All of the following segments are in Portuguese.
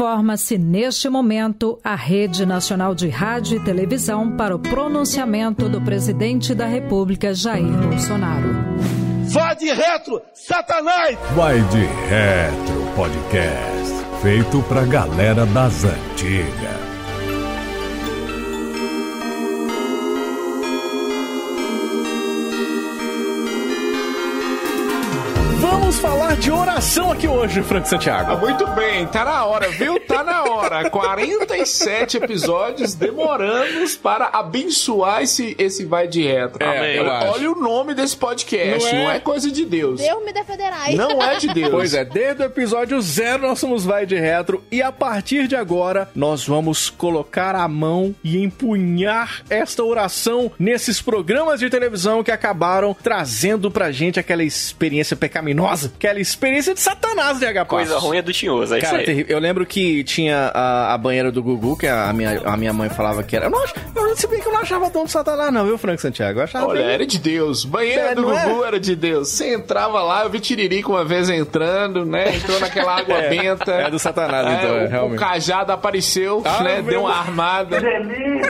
Forma-se neste momento a Rede Nacional de Rádio e Televisão para o pronunciamento do presidente da República, Jair Bolsonaro. Vai de retro, Satanás! Vai de retro podcast, feito pra galera das antigas. Vamos falar de oração aqui hoje, Frank Santiago. Ah, muito bem, tá na hora, viu? Tá na hora. 47 episódios demoramos para abençoar esse, esse vai de retro. É, eu acho. Olha o nome desse podcast, Não não é- é, coisa de Deus. Deus me defenderai. Não é de Deus. Pois é, desde o episódio zero nós somos Vai de Retro e a partir de agora nós vamos colocar a mão e empunhar esta oração nesses programas de televisão que acabaram trazendo pra gente aquela experiência pecaminosa, aquela experiência de Satanás de H. Coisa ruim é do tinhoso, é isso Cara, terrível. eu lembro que tinha a, a banheira do Gugu, que a minha, a minha mãe falava que era. Eu não, ach- eu, se bem que eu não achava tão de Satanás, não, viu, Frank Santiago? Eu achava Olha, bem- era de Deus. Banheiro É, do não é? Gugu era de Deus. Você entrava lá, eu vi Tiririca uma vez entrando, né? Entrou naquela água É, benta. é do Satanás, então, é, o- o, realmente. cajado apareceu, Ah, né? Deu uma armada.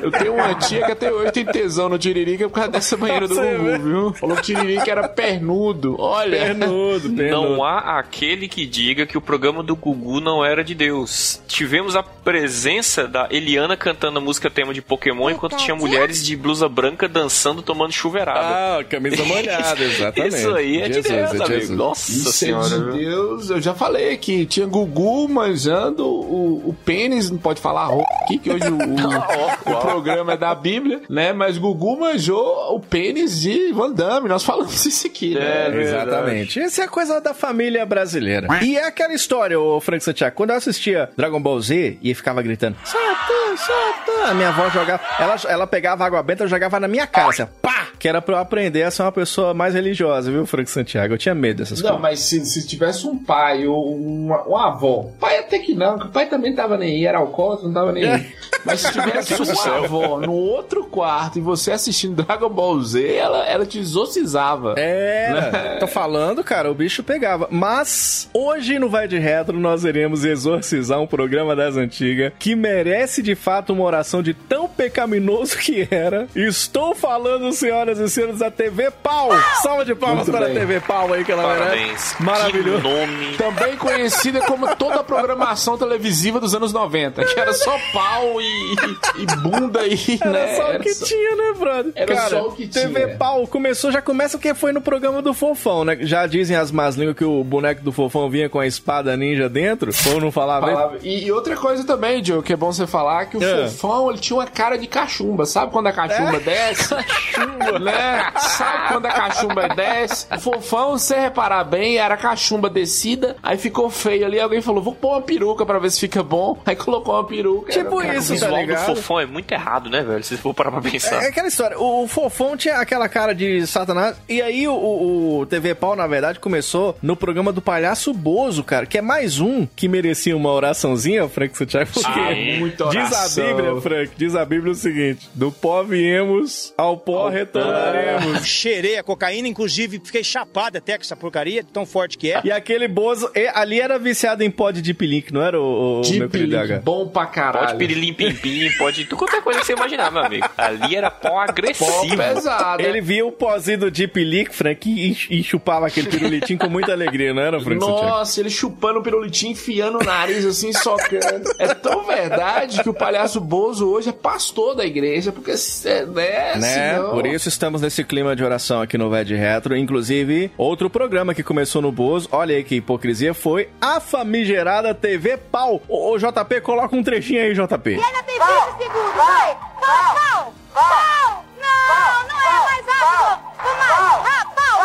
Eu tenho uma tia que até hoje tem tesão no Tiririca por causa dessa banheira do? Gugu, viu? Falou que o Tiririca era pernudo. Olha. Pernudo, pernudo. Não há aquele que diga que o programa do Gugu não era de Deus. Tivemos a presença da Eliana cantando a música tema de Pokémon enquanto tinha mulheres de blusa branca dançando tomando chuveirada. Ah, camisa molhada, exatamente. Isso aí é de Jesus, Deus, é amigo. Jesus. Nossa Isso senhora. é de? Deus, eu já falei aqui, tinha Gugu manjando o, o pênis, não pode falar aqui, que hoje o, o- o programa é da Bíblia, né? Mas Gugu manjou o pênis de Van Damme, nós falamos isso aqui, né? É, Exatamente. Essa é a coisa da família brasileira. E é aquela história, ô Frank Santiago. Quando eu assistia Dragon Ball Z e ficava gritando, Satã, Satã, a minha avó jogava. Ela, ela pegava água benta e jogava na minha cara, assim, pá! Que era pra eu aprender a ser uma pessoa mais religiosa, viu, Frank Santiago? Eu tinha medo dessas Não, coisas. mas se, se tivesse um pai ou uma, uma avó, pai até que não, o pai também tava nem aí, era alcoólatra, não tava nem aí. Mas se tivesse uma avó no outro quarto e você assistindo Dragon Ball Z, ela, ela te exorcizava. É, tô falando, cara, o bicho pegava. Mas hoje no Vai de Retro nós iremos exorcizar um programa das antigas que merece de fato uma oração de tão pecaminoso que era. Estou falando, senhoras e senhores, da TV Pau. Salva de palmas Muito para bem. a TV Pau aí que ela Parabéns. merece. Maravilhoso. Que nome. Também conhecida como toda a programação televisiva dos anos 90, que era só pau e, e bunda e, Era né? só o era que só- tinha, né, brother? Era Cara, só o que TV tinha. Pau começou, já começa o que foi no programa do Fofão, né? Já dizem as más línguas que o boneco do Fofão vinha com a espada ninja dentro. Ou não falava? Falava- E, e outra coisa também, Joe, que é bom você falar, que o É. fofão ele tinha uma cara de cachumba. Sabe quando a cachumba desce? cachumba, né? Sabe quando a cachumba desce? O fofão, se você reparar bem, era cachumba descida, aí ficou feio ali. Alguém falou, vou pôr uma peruca pra ver se fica bom. Aí colocou uma peruca. Tipo era- isso, O tá ligado? fofão é muito errado, né, velho? Se for parar pra pensar. É aquela história, o Fofão tinha aquela cara de satanás, e aí o, o- o TV Pau, na verdade, começou no programa do Palhaço Bozo, cara, que é mais um que merecia uma oraçãozinha, Frank Santiago, porque Ah, muita diz a oração. Bíblia, Frank, diz a Bíblia o seguinte, do pó viemos, ao pó retornaremos. Cheirei a cocaína, inclusive fiquei chapado até com essa porcaria, tão forte que é. E aquele Bozo, e- ali era viciado em pó de Deep Link, não era o, o De meu querido H? bom pra caralho. Pode pirilim pim pim, pode tudo qualquer coisa que você imaginar, meu amigo. Ali era pó Pó agressivo. pesado. Ele via o pozinho do Deep Leak, Frank, e, e chupava aquele pirulitinho com muita alegria, não era, Frank Santiago? Nossa, ele chupando o pirulitinho, enfiando o nariz assim, socando. É tão verdade que o palhaço Bozo hoje é pastor da igreja, porque é, né, Né? senão- Por isso estamos nesse clima de oração aqui no Ved Retro. Inclusive, outro programa que começou no Bozo, olha aí que hipocrisia, foi a famigerada TV Pau. Ô, ô, JP, coloca um trechinho aí, JP. Ainda tem 20 segundos, vai! Pau, pau! Pau! Não, não é mais rápido! Vamos! Ah, pau,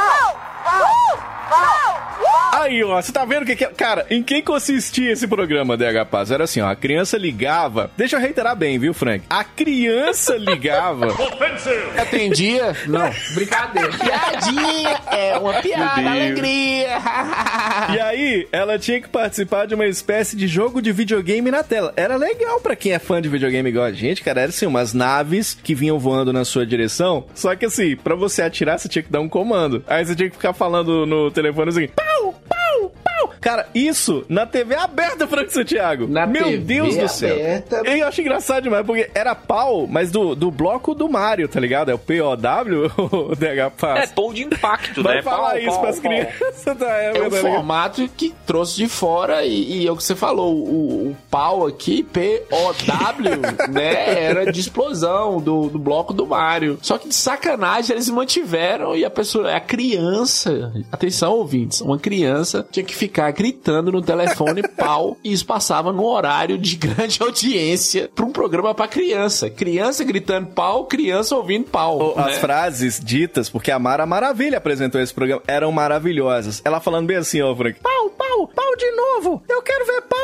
pau! Uh! Aí, ó, você tá vendo o que, que é? Cara, em quem consistia esse programa, DH Paz? Era assim, ó, a criança ligava. Deixa eu reiterar bem, viu, Frank? A criança ligava. Atendia? Não, brincadeira. Piadinha é uma piada, alegria. E aí, ela tinha que participar de uma espécie de jogo de videogame na tela. Era legal pra quem é fã de videogame igual a gente, cara. Era assim, umas naves que vinham voando na sua direção. Só que assim, pra você atirar, você tinha que dar um comando. Aí você tinha que ficar falando no telefone assim: pau, pau, pau. Cara, isso na TV aberta, Franco Santiago. Na Meu TV Deus do céu. aberta. Eu acho engraçado demais, porque era pau, mas do, do bloco do Mario, tá ligado? É o POW, o DH É Pass. pão de impacto, Vai né? falar Pau, isso pau, pras pau. crianças da É época. o tá ligado? formato que trouxe de fora e, e é o que você falou, o, o pau aqui, P-O-W, né, era de explosão do, do bloco do Mario. Só que de sacanagem eles mantiveram e a pessoa, a criança, atenção ouvintes, uma criança tinha que ficar gritando no telefone pau e isso passava no horário de grande audiência para um programa para criança. Criança gritando pau, criança ouvindo pau. As né? frases ditas, porque a Mara Maravilha apresentou esse programa, eram maravilhosas. Ela falando bem assim, ó, Frank. Pau, pau, pau de novo. Eu quero ver pau.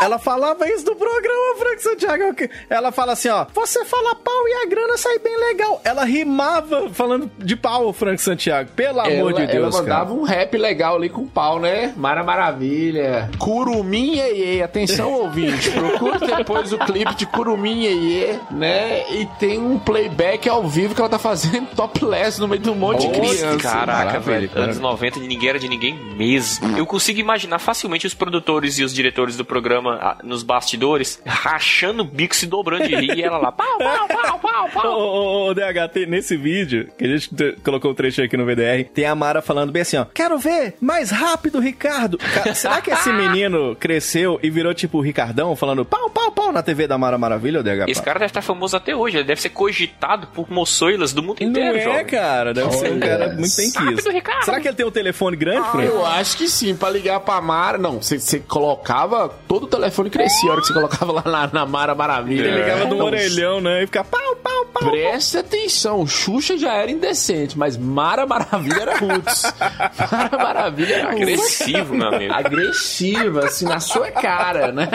Ela falava isso do programa, Frank Santiago. Ela fala assim, ó. Você fala pau e a grana sai bem legal. Ela rimava falando de pau, Frank Santiago. Pelo amor ela, de Deus, ela mandava cara. um rap legal ali com pau, né? Mara Maravilha. Curumim Iê, atenção ouvinte, procure depois o clipe de Curumim Iê, né? E tem um playback ao vivo que ela tá fazendo topless no meio de um monte de Nossa, criança. Caraca, Maravilha, velho. Anos 90 de ninguém era de ninguém mesmo. Eu consigo imaginar facilmente os produtores e os diretores do programa ah, nos bastidores rachando o bico, se dobrando de rir e ela lá, pau, pau, pau, pau, Ô, pau. ô, ô, DH, tem- nesse vídeo, que a gente te- colocou o trecho aqui no VDR, tem a Mara falando bem assim, ó. Quero ver mais rápido, Ricardo. Ca- será que esse menino cresceu e virou tipo o Ricardão, falando pau, pau, pau na TV da Mara Maravilha, DH? Esse cara deve estar famoso até hoje, ele deve ser cogitado por moçoilas do mundo Não inteiro, é, jovem. cara. Deve ser um cara muito quisto. Ricardo. Será que ele tem um telefone grande, Fred? Eu acho que sim, pra ligar pra Mara. Não, você colocava. Todo o telefone crescia a hora que você colocava lá na, na Mara Maravilha. Ele ligava do Então, orelhão, né? E ficava pau, pau, pau. Presta atenção, Xuxa já era indecente, mas Mara Maravilha era roots. Mara Maravilha era roots. Agressivo, meu amigo. Agressiva, assim, na sua cara, né?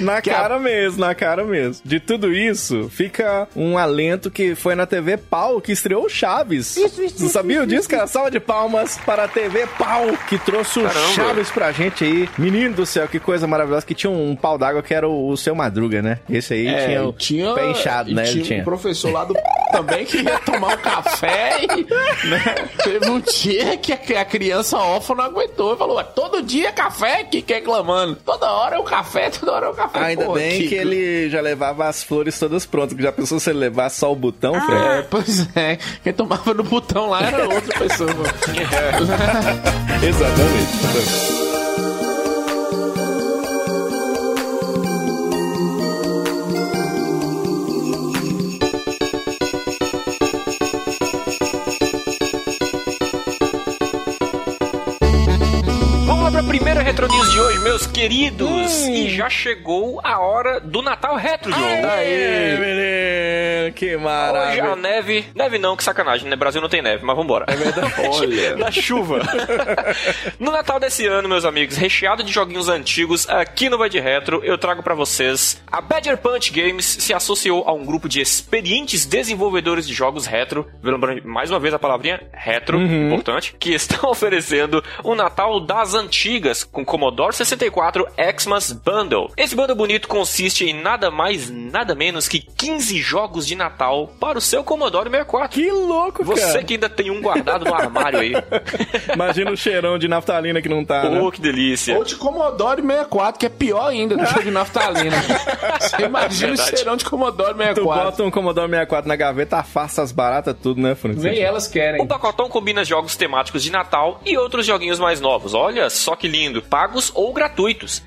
Na Que a- cara mesmo, na cara mesmo. De tudo isso, fica um alento que foi na TV Pau que estreou o Chaves. Não sabia disso, cara? Salva de palmas para a TV Pau que trouxe o Caramba. Chaves pra gente aí. Menino do céu, que coisa maravilhosa. Que tinha um pau d'água que era o, o seu Madruga, né? Esse aí É, tinha o tinha, pé inchado, né? Tinha Ele um tinha. professor lá do também que ia tomar um café e né, teve um dia que a, que a criança órfã não aguentou e falou: "Ué, todo dia café que quer reclamando. Toda hora é o café, toda hora é o café. Ainda Pô, bem que Kiko. ele já levava as flores todas prontas. Que já pensou se ele levasse só o botão, É, Fred? pois é. Quem tomava no botão lá era outra pessoa. Exatamente. Meus queridos. E já chegou a hora do Natal Retro, Diogo. Aê, menino, que Hoje a maravilha. neve. Neve não, que sacanagem, né? Brasil não tem neve, mas vambora. É verdade. Olha. Na chuva. no Natal desse ano, meus amigos, recheado de joguinhos antigos, aqui no Vai de Retro, eu trago pra vocês. A Badger Punch Games se associou a um grupo de experientes desenvolvedores de jogos retro. Lembrando mais uma vez a palavrinha retro, importante, que estão oferecendo o Natal das antigas com Commodore 64 Xmas Bundle. Esse bundle bonito consiste em nada mais, nada menos que 15 jogos de Natal para o seu Commodore 64. Que louco, Você cara. que ainda tem um guardado no armário aí. Imagina o cheirão de naftalina que não tá, né? Pô, que delícia. Ou de Commodore 64, que é pior ainda do que de naftalina. Você imagina o cheirão de Commodore Tu 64. bota um Commodore 64 na gaveta, afasta as baratas tudo, né, Francisco? Nem elas querem. O pacotão combina jogos temáticos de Natal e outros joguinhos mais novos. Olha só que lindo, pagos ou gratuitos.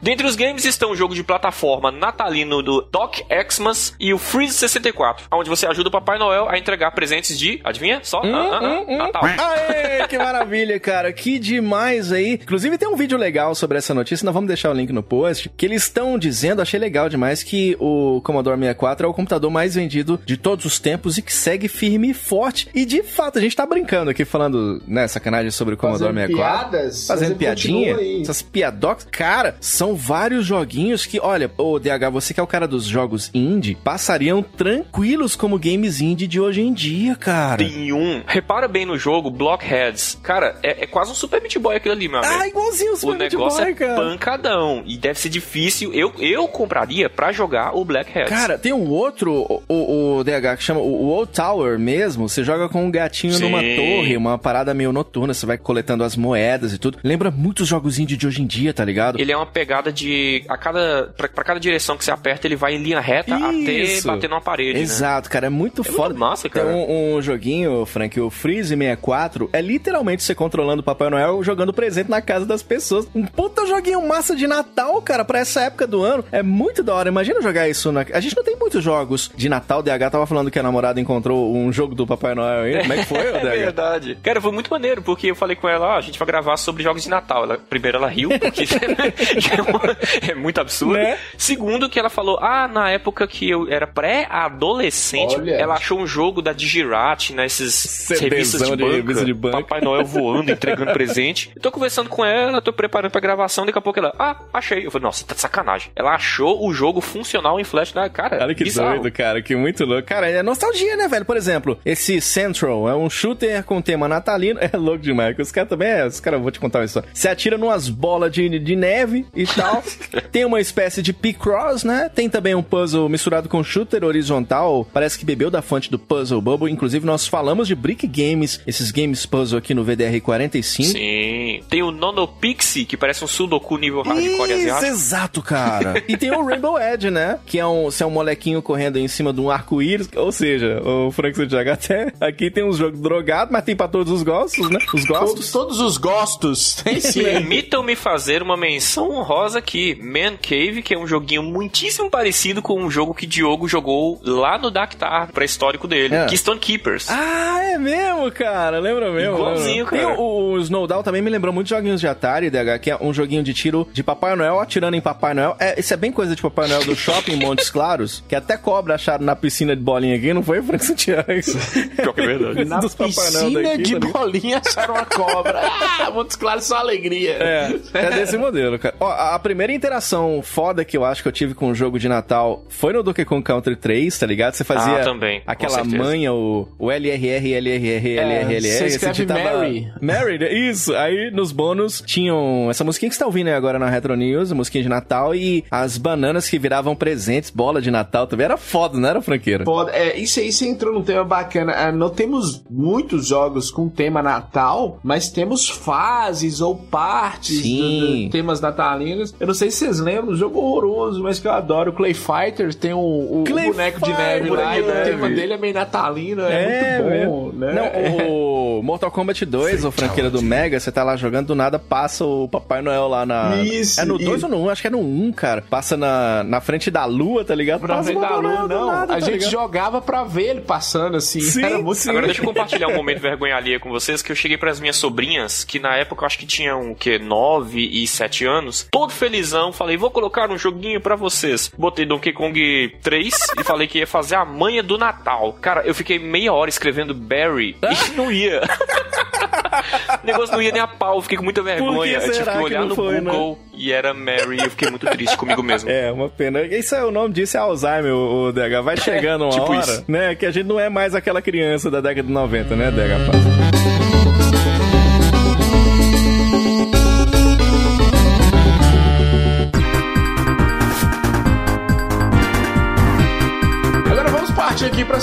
Dentre os games estão o jogo de plataforma natalino do Doc Xmas e o Freeze 64, onde você ajuda o Papai Noel a entregar presentes de, adivinha? Só? Hum, Ah, ah, ah, Natal. Aê, que maravilha, cara. Que demais aí. Inclusive tem um vídeo legal sobre essa notícia, nós vamos deixar o link no post, que eles estão dizendo, achei legal demais, que o Commodore 64 é o computador mais vendido de todos os tempos e que segue firme e forte. E de fato, a gente tá brincando aqui, falando, né, sacanagem sobre o Commodore Fazendo 64. piadas, Fazendo piadinha. Essas piadocas. Cara, são vários joguinhos que, olha, ô DH, você que é o cara dos jogos indie, passariam tranquilos como games indie de hoje em dia, cara. Tem um. Repara bem no jogo, Blockheads. Cara, é, é quase um Super Meat Boy aquilo ali, meu amigo. Ah, igualzinho o o Super Meat negócio Boy, é cara. pancadão. E deve ser difícil. Eu, eu compraria pra jogar o Blackheads. Cara, tem um outro, o, o- o DH, que chama o Old Tower mesmo. Você joga com um gatinho Sim. numa torre, uma parada meio noturna. Você vai coletando as moedas e tudo. Lembra muitos jogos indie de hoje em dia, tá ligado? Ele é uma pegada de. A cada. Pra, pra cada direção que você aperta, ele vai em linha reta Isso. até bater numa parede. né? Exato, cara, é muito É foda. muito massa, Tem cara. um, um joguinho, Frank, o Freeze 64, é literalmente você controlando o Papai Noel jogando presente na casa das pessoas. Um puta joguinho massa de Natal, cara, pra essa época do ano. É muito da hora. Imagina jogar isso na. A gente não tem muitos jogos de Natal. O DH tava falando que a namorada encontrou um jogo do Papai Noel aí. Como é que foi, ô É DH? verdade. Cara, foi muito maneiro, porque eu falei com ela, ó, a gente vai gravar sobre jogos de Natal. Ela, primeiro, ela riu, porque é, é muito absurdo. Né? Segundo, que ela falou, ah, na época que eu era pré-adolescente, ela achou um jogo da Digirat, nesses CDzão revistas de de banca, revista de banca. Papai Noel voando, entregando presente. Eu tô conversando com ela, tô preparando pra gravação, daqui a pouco ela, ah, achei. Eu falei, nossa, tá de sacanagem. Ela achou o jogo funcional em Flash, né? Cara, Olha que bizarro. doido, cara, que muito louco. Cara, é nostalgia, né, velho? Por exemplo, esse Central é um shooter com tema natalino. É louco demais. Os caras também, é, os caras, vou te contar uma história. Você atira numas bolas de, de neve e tal. Tem uma espécie de P-Cross, né? Tem também um puzzle misturado com shooter horizontal. Parece que bebeu da fonte do Puzzle Bubble. Inclusive, nós falamos de Brick Games, esses games puzzle aqui no VDR 45. Sim. Tem o Nonopixie, que parece um Sudoku nível hardcore Isso, asiático. exato, cara. e tem o Rainbow Edge, né? Que é um, é um molequinho correndo em cima de um arco-íris. Ou seja, o Frank Santiago até aqui tem uns jogos drogados, mas tem pra todos os gostos, né? Os Todos, gostos. todos os gostos. Tem sim. Permitam-me fazer uma menção honrosa aqui. Man Cave, que é um joguinho muitíssimo parecido com um jogo que Diogo jogou lá no Dactar, pra histórico dele. É. Keystone Keepers. Ah, é mesmo, cara. Lembra mesmo? Igualzinho, cara. Tem o, o Snowdown também me lembrou muito joguinhos de Atari, DH, que é um joguinho de tiro de Papai Noel atirando em Papai Noel. É, isso é bem coisa de Papai Noel do shopping em Montes Claros, que até cobra acharam na piscina de bolinha aqui, não foi, Frank Santiago? Pior que é verdade. Na piscina daqui, de tá bolinha acharam uma cobra. Ah, Montes Claros só alegria. É, é desse modelo, cara. Ó, a primeira interação foda que eu acho que eu tive com o jogo de Natal foi no Donkey Kong Country 3, tá ligado? Você fazia Ah, também, aquela manha, o, o LRR, LRR, LRR, você escreve Mary. Mary, né? isso. Aí nos bônus tinham essa musiquinha que você tá ouvindo aí agora na Retro News, a musiquinha de Natal e as bananas que viravam presentes, bola de Natal também. Era foda, não era, franqueira? Foda. É, isso aí você entrou num tema bacana. Ah, não temos muitos jogos com tema Natal, mas temos fases ou partes Sim. do- do temas natalinos. Eu não sei se vocês lembram, um jogo horroroso, mas que eu adoro. O Clay Fighter tem o, o boneco de neve lá, e o de tema dele é meio natalino, é, muito bom, né? Não, o Mortal Kombat 2, o franqueira do Mega, você tá lá jogando, do nada passa o Papai Noel lá na. Isso, É no isso. 2 ou no 1? Um? Acho que é no 1, um, cara. Passa na, na frente da lua, tá ligado? Ver o da lua, não. nada, a tá gente ligado? jogava pra ver ele passando assim. Sim, Era muito sim. Agora deixa eu compartilhar um momento vergonha alheia com vocês, que eu cheguei pras minhas sobrinhas, que na época eu acho que tinham, o quê, 9 e 7 anos, todo felizão, falei, vou colocar um joguinho pra vocês. Botei Donkey Kong 3 e falei que ia fazer a manha do Natal. Cara, eu fiquei meia hora escrevendo Barry e não ia. o negócio não ia nem a pau, fiquei com muita vergonha. Eu tive que que olhar não no foi, né? Google e era Mary e eu fiquei muito triste comigo mesmo. É, uma pena. Isso é o nome disso é Alzheimer, o, o DH. Vai chegando uma tipo hora, isso. né? Que a gente não é mais aquela criança da década de 90, né, DH?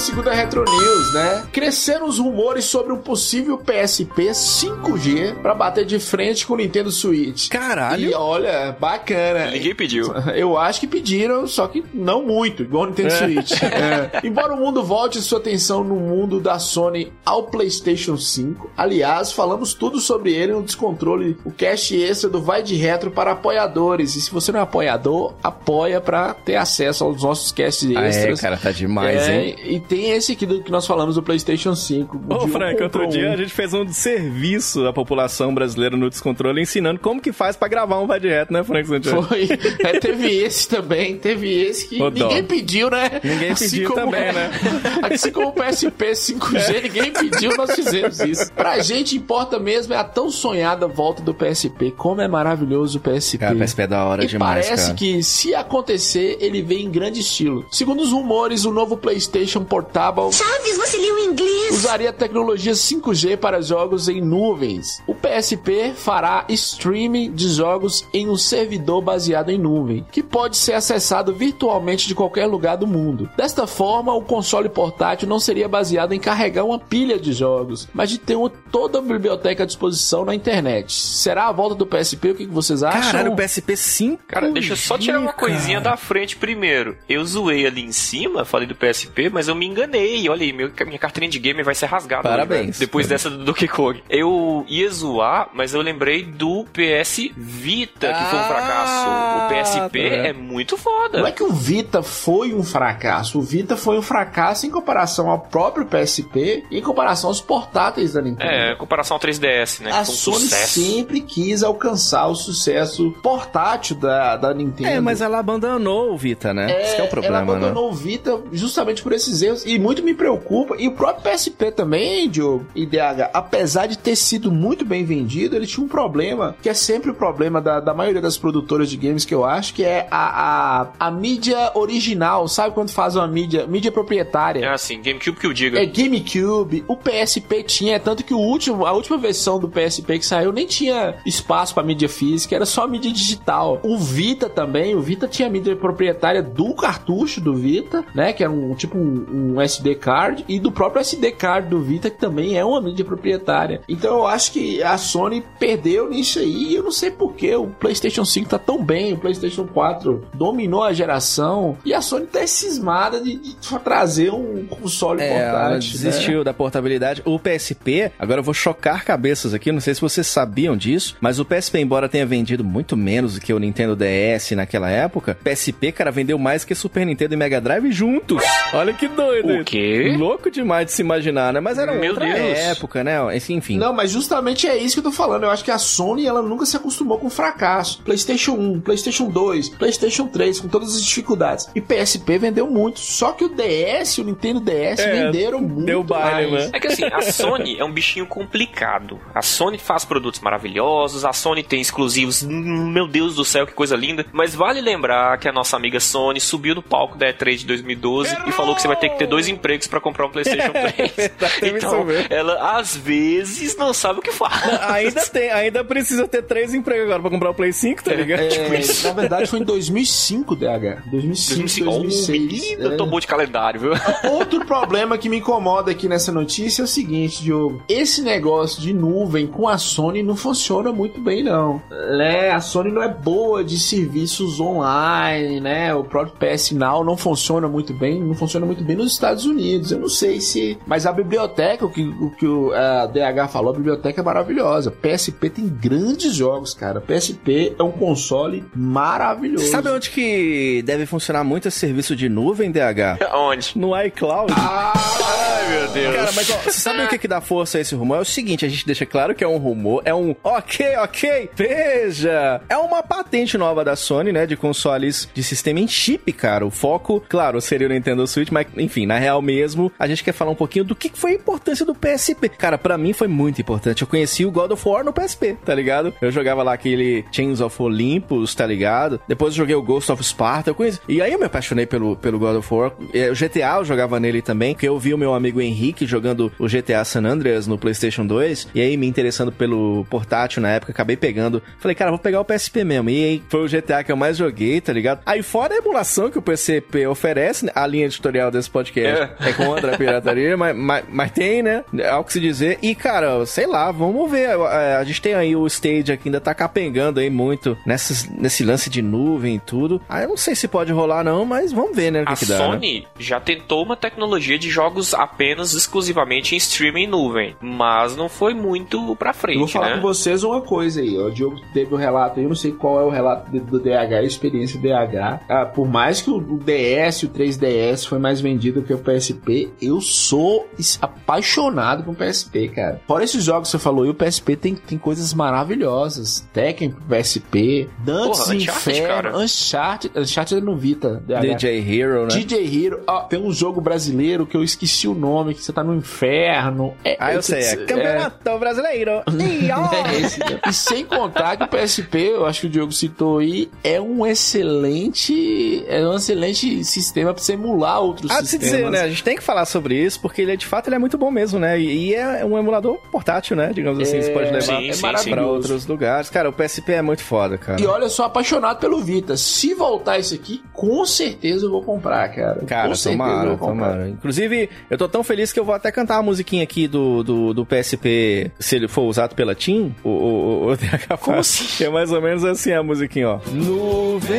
Segunda Retro Né? Cresceram os rumores sobre um possível PSP 5G pra bater de frente com o Nintendo Switch. Caralho. E olha, bacana. Ninguém pediu. Eu acho que pediram, só que não muito, igual o Nintendo Switch. É. Embora o mundo volte sua atenção no mundo da Sony ao PlayStation 5, aliás, falamos tudo sobre ele no Descontrole, o cast extra do Vai de Retro para apoiadores. E se você não é apoiador, apoia pra ter acesso aos nossos casts Ah, é, extras. cara, tá demais, É, hein? E tem esse aqui do que nós falamos do PlayStation 5. O Ô, Frank, outro comprou dia um. a gente fez um serviço à população brasileira no Descontrole ensinando como que faz pra gravar um vai direto, né, Frank Santiago? Foi. É, teve esse também, teve esse que Ô, dó. ninguém pediu, né? Ninguém pediu também, né? Assim como o PSP 5G, ninguém pediu, nós fizemos isso. Pra gente importa mesmo é a tão sonhada volta do PSP. Como é maravilhoso o PSP. Cara, PSP é da hora e demais, parece cara. que se acontecer, ele vem em grande estilo. Segundo os rumores, o novo PlayStation Portable Chaves, leu em inglês? usaria tecnologia 5G para jogos em nuvens. O PSP fará streaming de jogos em um servidor baseado em nuvem, que pode ser acessado virtualmente de qualquer lugar do mundo. Desta forma, o console portátil não seria baseado em carregar uma pilha de jogos, mas de ter uma- toda a biblioteca à disposição na internet. Será a volta do PSP? O que que vocês acham? Caralho, o PSP 5. Cara, deixa eu só tirar uma coisinha da frente primeiro. Eu zoei ali em cima, falei do PSP, mas eu me enganei. Olha aí, meu, minha carteirinha de gamer vai ser rasgada. hoje, Parabéns. velho. Depois dessa do Donkey Kong. Eu ia zoar, mas eu lembrei do PS Vita, que foi um Ah, fracasso. O PSP tá. é muito foda. Não é que o Vita foi um fracasso. O Vita foi um fracasso em comparação ao próprio PSP e em comparação aos portáteis da Nintendo. É, em comparação ao 3DS, né? A um Sony sucesso. sempre quis alcançar o sucesso portátil da, da Nintendo. É, mas ela abandonou o Vita, né? É, Esse que é o problema, ela abandonou o Vita justamente por esses erros e muito me preocupa. E o próprio PSP também, Diogo e DH, apesar de ter sido muito bem vendido, ele tinha um problema, que é sempre o problema da, da maioria das produtoras de games que eu acho, que é a, a, a mídia original, sabe quando faz uma mídia, mídia proprietária? É assim, GameCube que eu diga. É GameCube, o PSP tinha, tanto que o último, a última versão do PSP que saiu nem tinha espaço pra mídia física, era só mídia digital. O Vita também, o Vita tinha mídia proprietária do cartucho do Vita, né, que era um tipo um, um SD card e do próprio SD card do Vita que também é uma mídia proprietária. Então eu acho que a Sony perdeu nisso aí, e eu não sei porque o PlayStation 5 tá tão bem, o PlayStation 4 dominou a geração e a Sony tá cismada de, de trazer um console É, ela portátil. né? desistiu da portabilidade. O PSP, agora eu vou chocar cabeças aqui, não sei se vocês sabiam disso, mas o PSP, embora tenha vendido muito menos do que o Nintendo DS naquela época, PSP, cara, vendeu mais que Super Nintendo e Mega Drive juntos. Olha que doido. O quê? Louco demais de se imaginar, né? Mas era Meu outra Deus. época, né? Enfim. Não, mas justamente é isso que eu tô falando. Eu acho que a Sony, ela nunca se acostumou com fracasso. PlayStation 1, PlayStation 2, PlayStation 3, com todas as dificuldades. E PSP vendeu muito. Só que o DS, o Nintendo DS, É, venderam muito deu baile, mais. né? É que assim, a Sony é um bichinho complicado. A Sony faz produtos maravilhosos, a Sony tem exclusivos, meu Deus do céu, que coisa linda. Mas vale lembrar que a nossa amiga Sony subiu no palco da E3 de 2012 e falou que você vai ter que ter dois empregos pra comprar um PlayStation 3. teve isso então, ela às vezes não sabe o que faz. Ainda tem, ainda precisa ter três empregos agora pra comprar o Play 5, tá ligado? É, na verdade foi em 2005, DH. 2005, 2005. Oh, 2006. menino, eu é. tô bom de calendário, viu? Outro problema que me incomoda aqui nessa notícia é o seguinte, Diogo. Esse negócio de nuvem com a Sony não funciona muito bem, não. Né? A Sony não é boa de serviços online, né? O próprio PS Now não funciona muito bem, não funciona muito bem nos Estados Unidos. Eu não sei se... Mas a biblioteca, o que o, que o a DH falou, a biblioteca é maravilhosa. PSP tem grandes jogos, cara. PSP é um console maravilhoso. Sabe onde que deve funcionar muito esse serviço de nuvem, DH? Onde? No iCloud. Ai, meu Deus. Cara, mas ó, você sabe o que, que dá força a esse rumor? É o seguinte, a gente deixa claro que é um rumor, é um ok, ok, veja! É uma patente nova da Sony, né, de consoles de sistema em chip, cara. O foco, claro, seria o Nintendo Switch, mas enfim, na real mesmo, a gente quer falar um pouquinho do que foi a importância do PSP. Cara, pra mim foi muito importante. Eu conheci o God of War no PSP, tá ligado? Eu jogava lá aquele Chains of Olympus, tá ligado? Depois eu joguei o Ghost of Sparta, eu conheci. E aí eu me apaixonei pelo, pelo God of War. É, O GTA eu jogava nele também, porque eu vi o meu amigo Henrique jogando o GTA San Andreas no PlayStation 2, e aí me interessando pelo portátil na época, acabei pegando. Falei, cara, vou pegar o PSP mesmo. E aí foi o GTA que eu mais joguei, tá ligado? Aí fora a emulação que o PSP oferece, a linha editorial desse podcast é, contra a pirataria, mas, mas, mas tem, né? É algo que se dizer. E, cara, sei lá, vamos ver. É, A gente tem aí o Stage que ainda tá capengando aí muito nessas, nesse lance de nuvem e tudo. Aí eu não sei se pode rolar, não, mas vamos ver, né? O que, A que dá. né? Sony já tentou uma tecnologia de jogos apenas exclusivamente em streaming em nuvem, mas não foi muito pra Eu vou frente, falar né? com vocês uma coisa aí. O Diogo teve o relato aí, eu não sei qual é o relato do DH, a experiência DH. Ah, por mais que o o DS, o 3DS foi mais vendido que o PSP, eu sou apaixonado com o PSP, cara. Fora esses jogos que você falou, e o PSP tem, tem coisas maravilhosas. Tekken pro PSP, Dantes Porra, Uncharted, Inferno, cara. Uncharted, Uncharted é no Vita. DJ Hero, né? DJ Hero, ó, tem um jogo brasileiro que eu esqueci o nome, que você tá no inferno. É, Ah, eu é- sei, é Campeonato Brasileiro. Ih, ó. É esse, né? E sem contar que o PSP, eu acho que o Diogo citou aí, é um excelente. É um excelente sistema pra você emular outros Há de se sistemas. dizer, né? A gente tem que falar sobre isso, porque ele, de fato, ele é muito bom mesmo, né? E, e é um emulador portátil, né? Digamos assim, você pode levar sim, é maravilhoso. pra outros lugares. Cara, o PSP é muito foda, cara. E olha, eu sou apaixonado pelo Vita. Se voltar esse aqui, com certeza eu vou comprar, cara. Cara, com certeza eu tomara, vou comprar. tomara. Inclusive, eu tô tão feliz que eu vou até cantar uma musiquinha aqui do, do, do PSP, se ele for usado pela TIM, o, o, o DH Como assim? Que é mais ou menos assim a musiquinha, ó. Nuvem,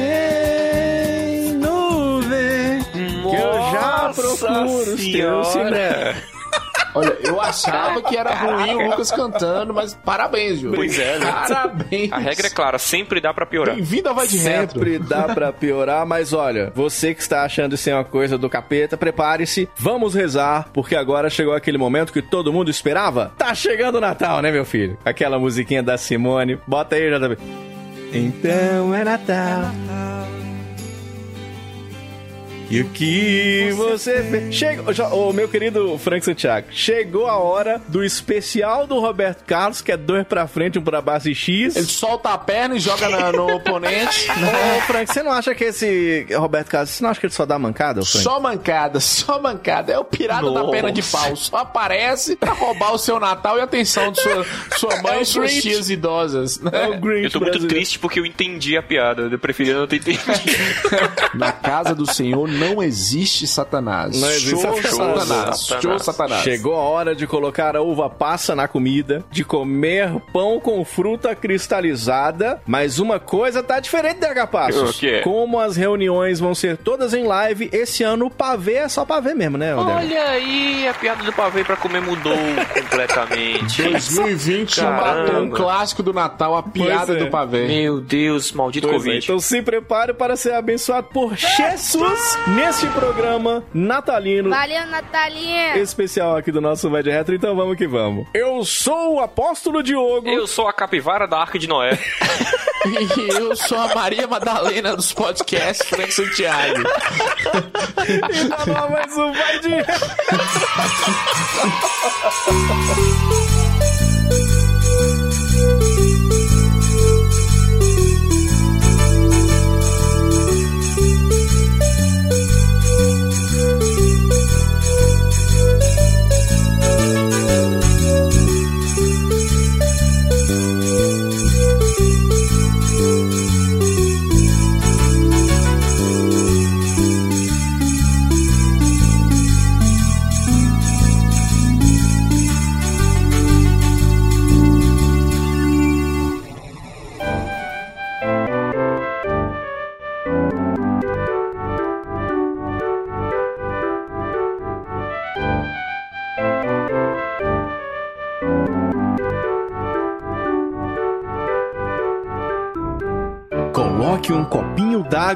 nuvem, que eu já procuro os teus cinemas. Olha, eu achava que era ruim o Lucas cantando, mas parabéns, Diogo. Pois é, né? Parabéns. A regra é clara, sempre dá pra piorar. Bem-vindo ao Vai de Retro. Sempre dá pra piorar, mas olha, você que está achando isso uma coisa do capeta, prepare-se, vamos rezar, porque agora chegou aquele momento que todo mundo esperava. Tá chegando o Natal, né, meu filho? Aquela musiquinha da Simone. Bota aí, JB. Então é Natal. E o que você fez? Chegou, já- ô, meu querido Frank Santiago, chegou a hora do especial do Roberto Carlos, que é dois pra frente, um pra baixo e X. Ele solta a perna e joga na- no oponente. Ô, Frank, você não acha que esse Roberto Carlos, você não acha que ele só dá mancada, Frank? Só mancada, só mancada. É o pirata da Nossa. perna de pau. Só aparece pra roubar o seu Natal e a atenção de sua, sua mãe É e suas Grinch. tias idosas. né? É o Grinch Eu tô muito brasileiro. triste porque eu entendi a piada. Eu preferia não ter entendido. Na casa do Senhor não existe Satanás. Não existe Show Satanás. Satanás. Satanás. Show Satanás. Chegou a hora de colocar a uva passa na comida, de comer pão com fruta cristalizada, mas uma coisa tá diferente, DH Passos. O quê? Como as reuniões vão ser todas em live, esse ano o pavê é só pavê mesmo, né? Olha aí, a piada do pavê pra comer mudou completamente. 2020 matou um clássico do Natal, a piada é. do pavê. Meu Deus, maldito Pois é, Covid. então se prepare para ser abençoado por Jesus neste programa natalino. Valeu, Natalinha. Especial aqui do nosso Vai de Retro, então vamos que vamos. Eu sou o apóstolo Diogo. Eu sou a capivara da Arca de Noé. E eu sou a Maria Madalena dos podcasts Frank Santiago. E tá lá mais um Vai de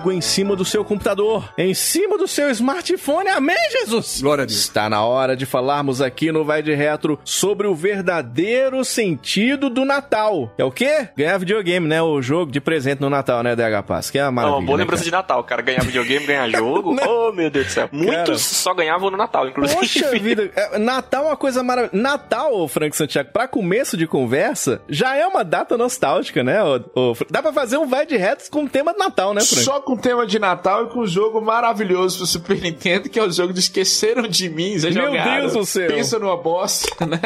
d'água em cima do seu computador, em cima do seu smartphone. Amém, Jesus? Glória a Deus. Está na hora de falarmos aqui no Vai de Retro sobre o verdadeiro sentido do Natal. É o quê? Ganhar videogame, né? O jogo de presente no Natal, né, DH Pass? Que é uma Não, maravilha. uma boa né, lembrança de Natal, cara. Ganhar videogame, ganhar jogo. oh, meu Deus do céu. Muitos Cara. só ganhavam no Natal, inclusive. Poxa vida, é, Natal é uma coisa maravilhosa. Natal, Frank Santiago, pra começo de conversa, já é uma data nostálgica, né? ô Fra- Dá pra fazer um vai de retos com tema de Natal, né, Frank? Só com tema de Natal e com um jogo maravilhoso pro Super Nintendo, que é o jogo de Esqueceram de Mim. Vocês Meu jogaram? Deus do céu. Pensa numa bosta, né?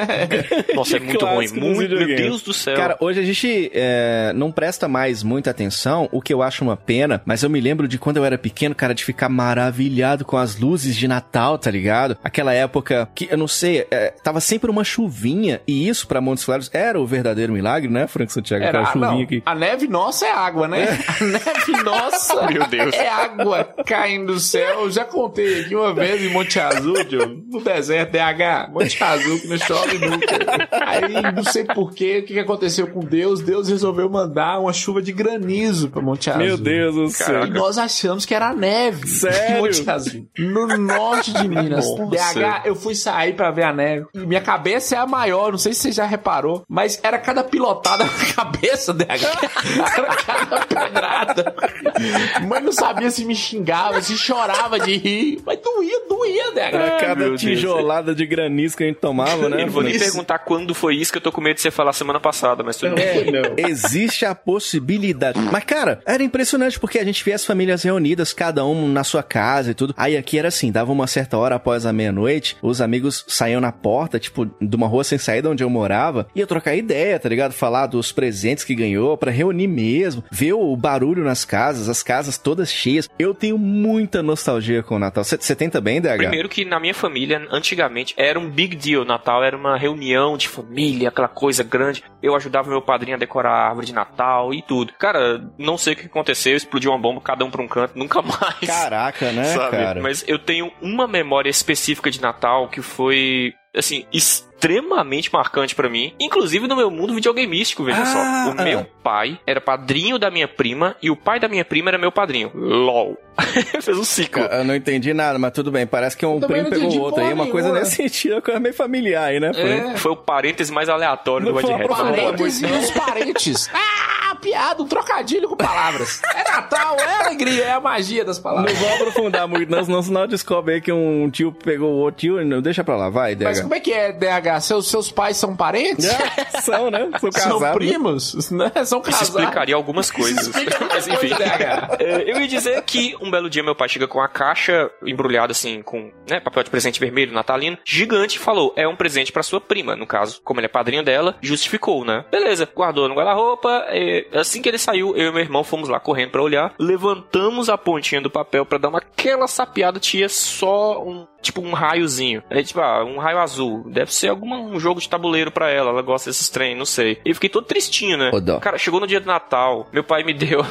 Nossa, é muito ruim. Muito, meu. Deus do céu. Cara, hoje a gente é, não presta mais muita atenção, o que eu acho uma pena, mas eu me lembro de quando eu era pequeno, cara, de ficar maravilhado com as luzes de Natal, tá ligado? Aquela época que, eu não sei, é, tava sempre uma chuvinha, e isso pra Montes Claros era o verdadeiro milagre, né, Frank Santiago? Era, Aquela chuvinha não, que... a neve nossa é água, né? A neve nossa Meu Deus. é água caindo do céu. Eu já contei aqui uma vez em Monte Azul, Diogo, no deserto, DH, Monte Azul, que não chove nunca. Aí, não sei porquê, o que que aconteceu com Deus, Deus resolveu mandar uma chuva de granizo pra Monte Azul. Meu Deus do céu. E nós achamos que era neve. Sério? em Monte Azul. No norte de Minas. Nossa. DH, eu fui sair pra ver a neve. E minha cabeça é a maior, não sei se você já reparou, mas era cada pilotada na cabeça, DH. Era cada pedrada. Mãe não sabia se me xingava, se chorava de rir. Mas doía, doía, né? Pra cada meu Deus. tijolada de granizo que a gente tomava, né? Eu não vou nem perguntar quando foi isso que eu tô com medo de você falar semana passada, mas tudo bem. É, não. Existe a possibilidade. Mas, cara, era impressionante porque a gente via as famílias reunidas, cada um na sua casa e tudo. Aí aqui era assim, dava uma certa hora após a meia-noite, os amigos saíam na porta, tipo, de uma rua sem saída onde eu morava, ia trocar ideia, tá ligado? Falar dos presentes que ganhou, pra reunir mesmo, ver o barulho nas casas, as casas todas cheias. Eu tenho muita nostalgia com o Natal. Você tem também, DH? Primeiro que na minha família, antigamente, era um big deal. Natal era uma reunião de família, aquela coisa grande. Eu ajudava meu padrinho a decorar a árvore de Natal e tudo. Cara, não sei o que aconteceu, explodiu uma bomba, cada um pra um canto, nunca mais. Caraca, né, sabe? cara? Mas eu tenho uma memória específica de Natal que foi, assim, extremamente marcante pra mim, inclusive no meu mundo videogameístico, veja Ah, só. O ah. meu pai era padrinho da minha prima e o pai da minha prima era meu padrinho. LOL. Fez um ciclo. Eu não entendi nada, mas tudo bem. Parece que um também primo pegou o outro aí. Uma coisa nenhuma. nesse sentido, uma coisa meio familiar aí, né? É. Foi o parêntese mais aleatório Não do Red Hat. Parênteses e os parentes. Ah, piada, um trocadilho com palavras. É Natal, é alegria, é a magia das Não palavras. vou aprofundar muito, não, senão, senão descobre aí que um tio pegou o outro tio. Não, deixa pra lá, vai, Mas DH. como é que é, DH? Seus, seus pais são parentes? É, são, né? São São casados. primos? Né? São Isso casados. explicaria algumas coisas. Mas enfim. É, Eu ia dizer que um belo dia meu pai chega com a caixa embrulhada assim, com né, papel de presente vermelho, natalino, gigante, e falou: é um presente pra sua prima. No caso, como ele é padrinho dela, justificou, né? Beleza, guardou no guarda-roupa. Assim que ele saiu, eu e meu irmão fomos lá correndo pra olhar, levantamos a pontinha do papel pra dar uma aquela sapiada, tinha só um. Tipo um raiozinho. É tipo, ah, um raio azul. Deve ser algum um jogo de tabuleiro pra ela. Ela gosta desses trem, não sei. E eu fiquei todo tristinho, né? Dó. Cara, chegou no dia do Natal, meu pai me deu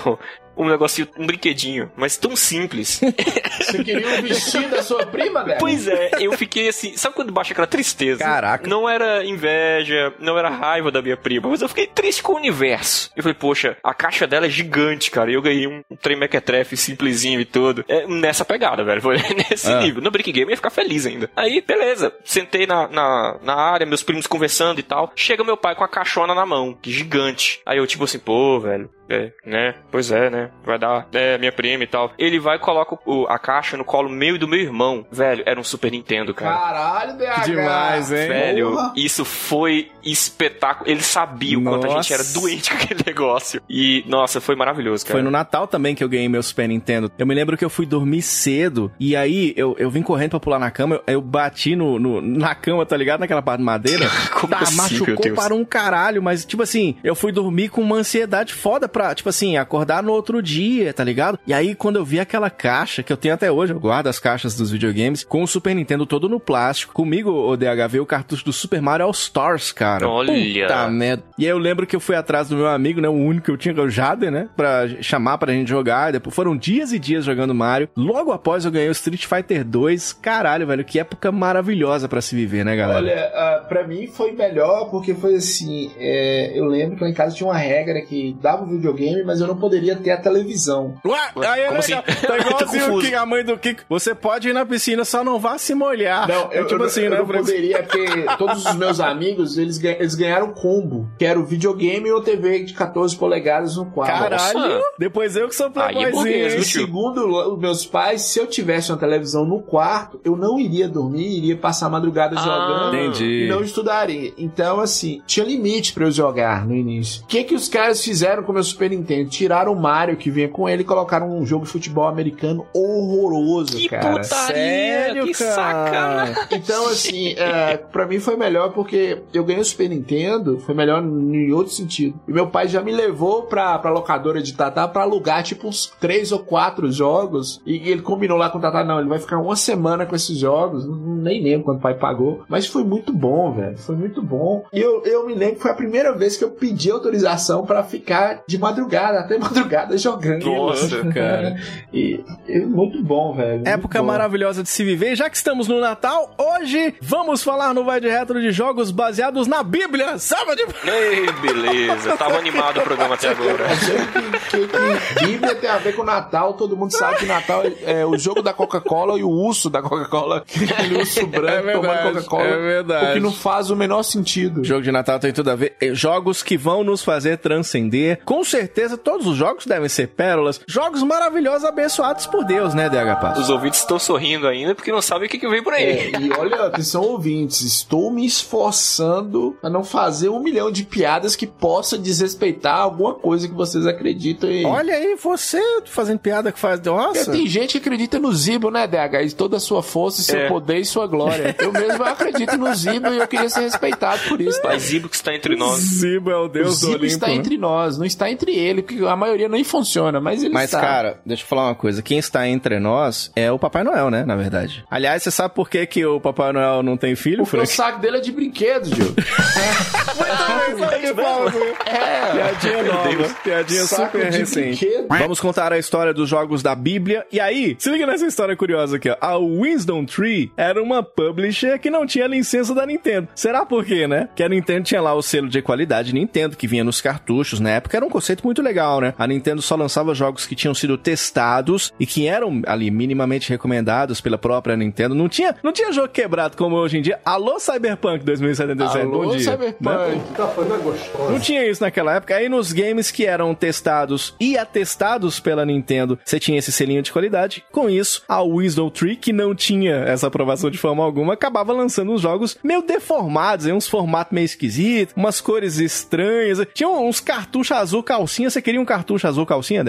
um negocinho, um brinquedinho, mas tão simples. Você queria um vestido da sua prima, né? pois é, eu fiquei assim, sabe quando baixa aquela tristeza? Caraca. Não era inveja, não era raiva da minha prima, mas eu fiquei triste com o universo. Eu falei, poxa, a caixa dela é gigante, cara, e eu ganhei um trem mequetrefe simplesinho e tudo. É nessa pegada, velho, foi nesse Ah. nível. No Brick Game eu ia ficar feliz ainda. Aí, beleza, sentei na, na, na área, meus primos conversando e tal. Chega meu pai com a caixona na mão, gigante. Aí eu, tipo assim, pô, velho, é, né? Pois é, né? Vai dar, é, minha prima e tal. Ele vai e coloca o- a caixa no colo meu e do meu irmão. Velho, era um Super Nintendo, cara. Caralho, DH. Demais, hein? Velho, Porra. isso foi espetáculo. Ele sabia o quanto a gente era Nossa. doente com aquele negócio. E, nossa, foi maravilhoso, cara. Foi no Natal também que eu ganhei meu Super Nintendo. Eu me lembro que eu fui dormir cedo e aí eu, eu vim correndo pra pular na cama, eu, eu bati no, no- na cama, tá ligado? Naquela parte de madeira. Como tá, assim, meu machucou Deus? para um caralho, mas tipo assim, eu fui dormir com uma ansiedade foda pra, tipo assim, acordar no outro dia, tá ligado? E aí quando eu vi aquela caixa, que eu tenho até hoje, eu guardo as caixas dos videogames, com o Super Nintendo todo no plástico. Comigo, o DH, veio o cartucho do Super Mario All Stars, cara. Olha. Puta merda. E aí eu lembro que eu fui atrás do meu amigo, né? O único que eu tinha, que é o Jader, né? Pra chamar pra gente jogar. E depois foram dias e dias jogando Mario. Logo após eu ganhei o Street Fighter 2. Caralho, velho, que época maravilhosa pra se viver, né, galera? Olha, ah, pra mim foi melhor porque foi assim. é, eu lembro que lá em casa tinha uma regra que dava o videogame, mas eu não poderia ter a televisão. Ué, aí é como legal. assim? Tá Eu tô igualzinho. King, a mãe do Kiko. Você pode ir na piscina, só não vá se molhar. Não, é eu, tipo eu, assim, eu né? não Francisco? poderia, porque todos os meus amigos, eles, eles ganharam combo, que era o videogame ou TV de 14 polegadas no quarto. Caralho, Nossa. depois eu que sou Aí é playboyzinho. tio? segundo os meus pais, se eu tivesse uma televisão no quarto, eu não iria dormir, iria passar a madrugada Ah, jogando. Entendi. E não estudaria. Então, assim, tinha limite pra eu jogar no início. O que que os caras fizeram com o meu Super Nintendo? Tiraram o Mario que vinha com ele e colocaram um jogo de futebol americano horroroso, Que cara. putaria, Sério, que cara? sacanagem. Então, assim, é, pra mim foi melhor porque eu ganhei o Super Nintendo, foi melhor em outro sentido. E meu pai já me levou pra, pra locadora de Tatá pra alugar, tipo, uns três ou quatro jogos. E ele combinou lá com o Tatá, não, ele vai ficar uma semana com esses jogos. Nem lembro quando o pai pagou. Mas foi muito bom, velho. Foi muito bom. E eu, eu me lembro que foi a primeira vez que eu pedi autorização pra ficar de madrugada, até madrugada jogando. Nossa, cara. E, e muito bom, velho. Época bom. maravilhosa de se viver. Já que estamos no Natal, hoje vamos falar no Vai de Retro de jogos baseados na Bíblia. Salva de... Ei, beleza. Tava animado o programa até agora. que, que, que Bíblia tem a ver com Natal, todo mundo sabe que Natal é, é o jogo da Coca-Cola e o urso da Coca-Cola, aquele urso branco É verdade, tomando Coca-Cola. é verdade. O que não faz o menor sentido. Jogo de Natal tem tudo a ver. Jogos que vão nos fazer transcender. Com certeza todos os jogos devem ser pérolas. Jogos maravilhosos, abençoados por Deus, né, DH Passo? Os ouvintes estão sorrindo ainda porque não sabem o que, que vem por aí. É, e olha, atenção ouvintes, estou me esforçando a não fazer um milhão de piadas que possa desrespeitar alguma coisa que vocês acreditam em. Olha aí, você fazendo piada que faz. Nossa! Tem gente que acredita no Zibo, né, DH? E toda a sua força, seu É. poder e sua glória. Eu mesmo acredito no Zibo e eu queria ser respeitado por isso. tá? Mas Zibo que está entre nós. Zibo é o O Deus do Zibo Olimpo. está né? entre nós, não está entre ele, porque a maioria nem funciona, mas ele Mas, cara, deixa eu falar uma coisa. Quem está entre nós é o Papai Noel, né? Na verdade. Aliás, você sabe por que, que o Papai Noel não tem filho, Porque o Frank? saco dele é de brinquedos, Diogo. É, Piadinha nova. Piadinha super recente. brinquedo. Vamos contar a história dos jogos da Bíblia. E aí, se liga nessa história curiosa aqui, ó. A Wisdom Tree era uma publisher que não tinha licença da Nintendo. Será por quê, né? Que a Nintendo tinha lá o selo de qualidade Nintendo, que vinha nos cartuchos. Na época era um conceito muito legal, né? A Nintendo só lançava jogos que tinham sido testados e que eram ali minimamente recomendados pela própria Nintendo. Não tinha, não tinha jogo quebrado como hoje em dia. Alô, Cyberpunk 2077, Alô, bom dia. Cyberpunk. Né? Não tinha isso naquela época. Aí nos games que eram testados e atestados pela Nintendo, você tinha esse selinho de qualidade. Com isso, a Wisdom Tree, que não tinha essa aprovação de forma alguma, acabava lançando uns jogos meio deformados, aí uns formatos meio esquisitos, umas cores estranhas. Tinha uns cartuchos azul calcinha. Você queria um cartucho azul calcinha,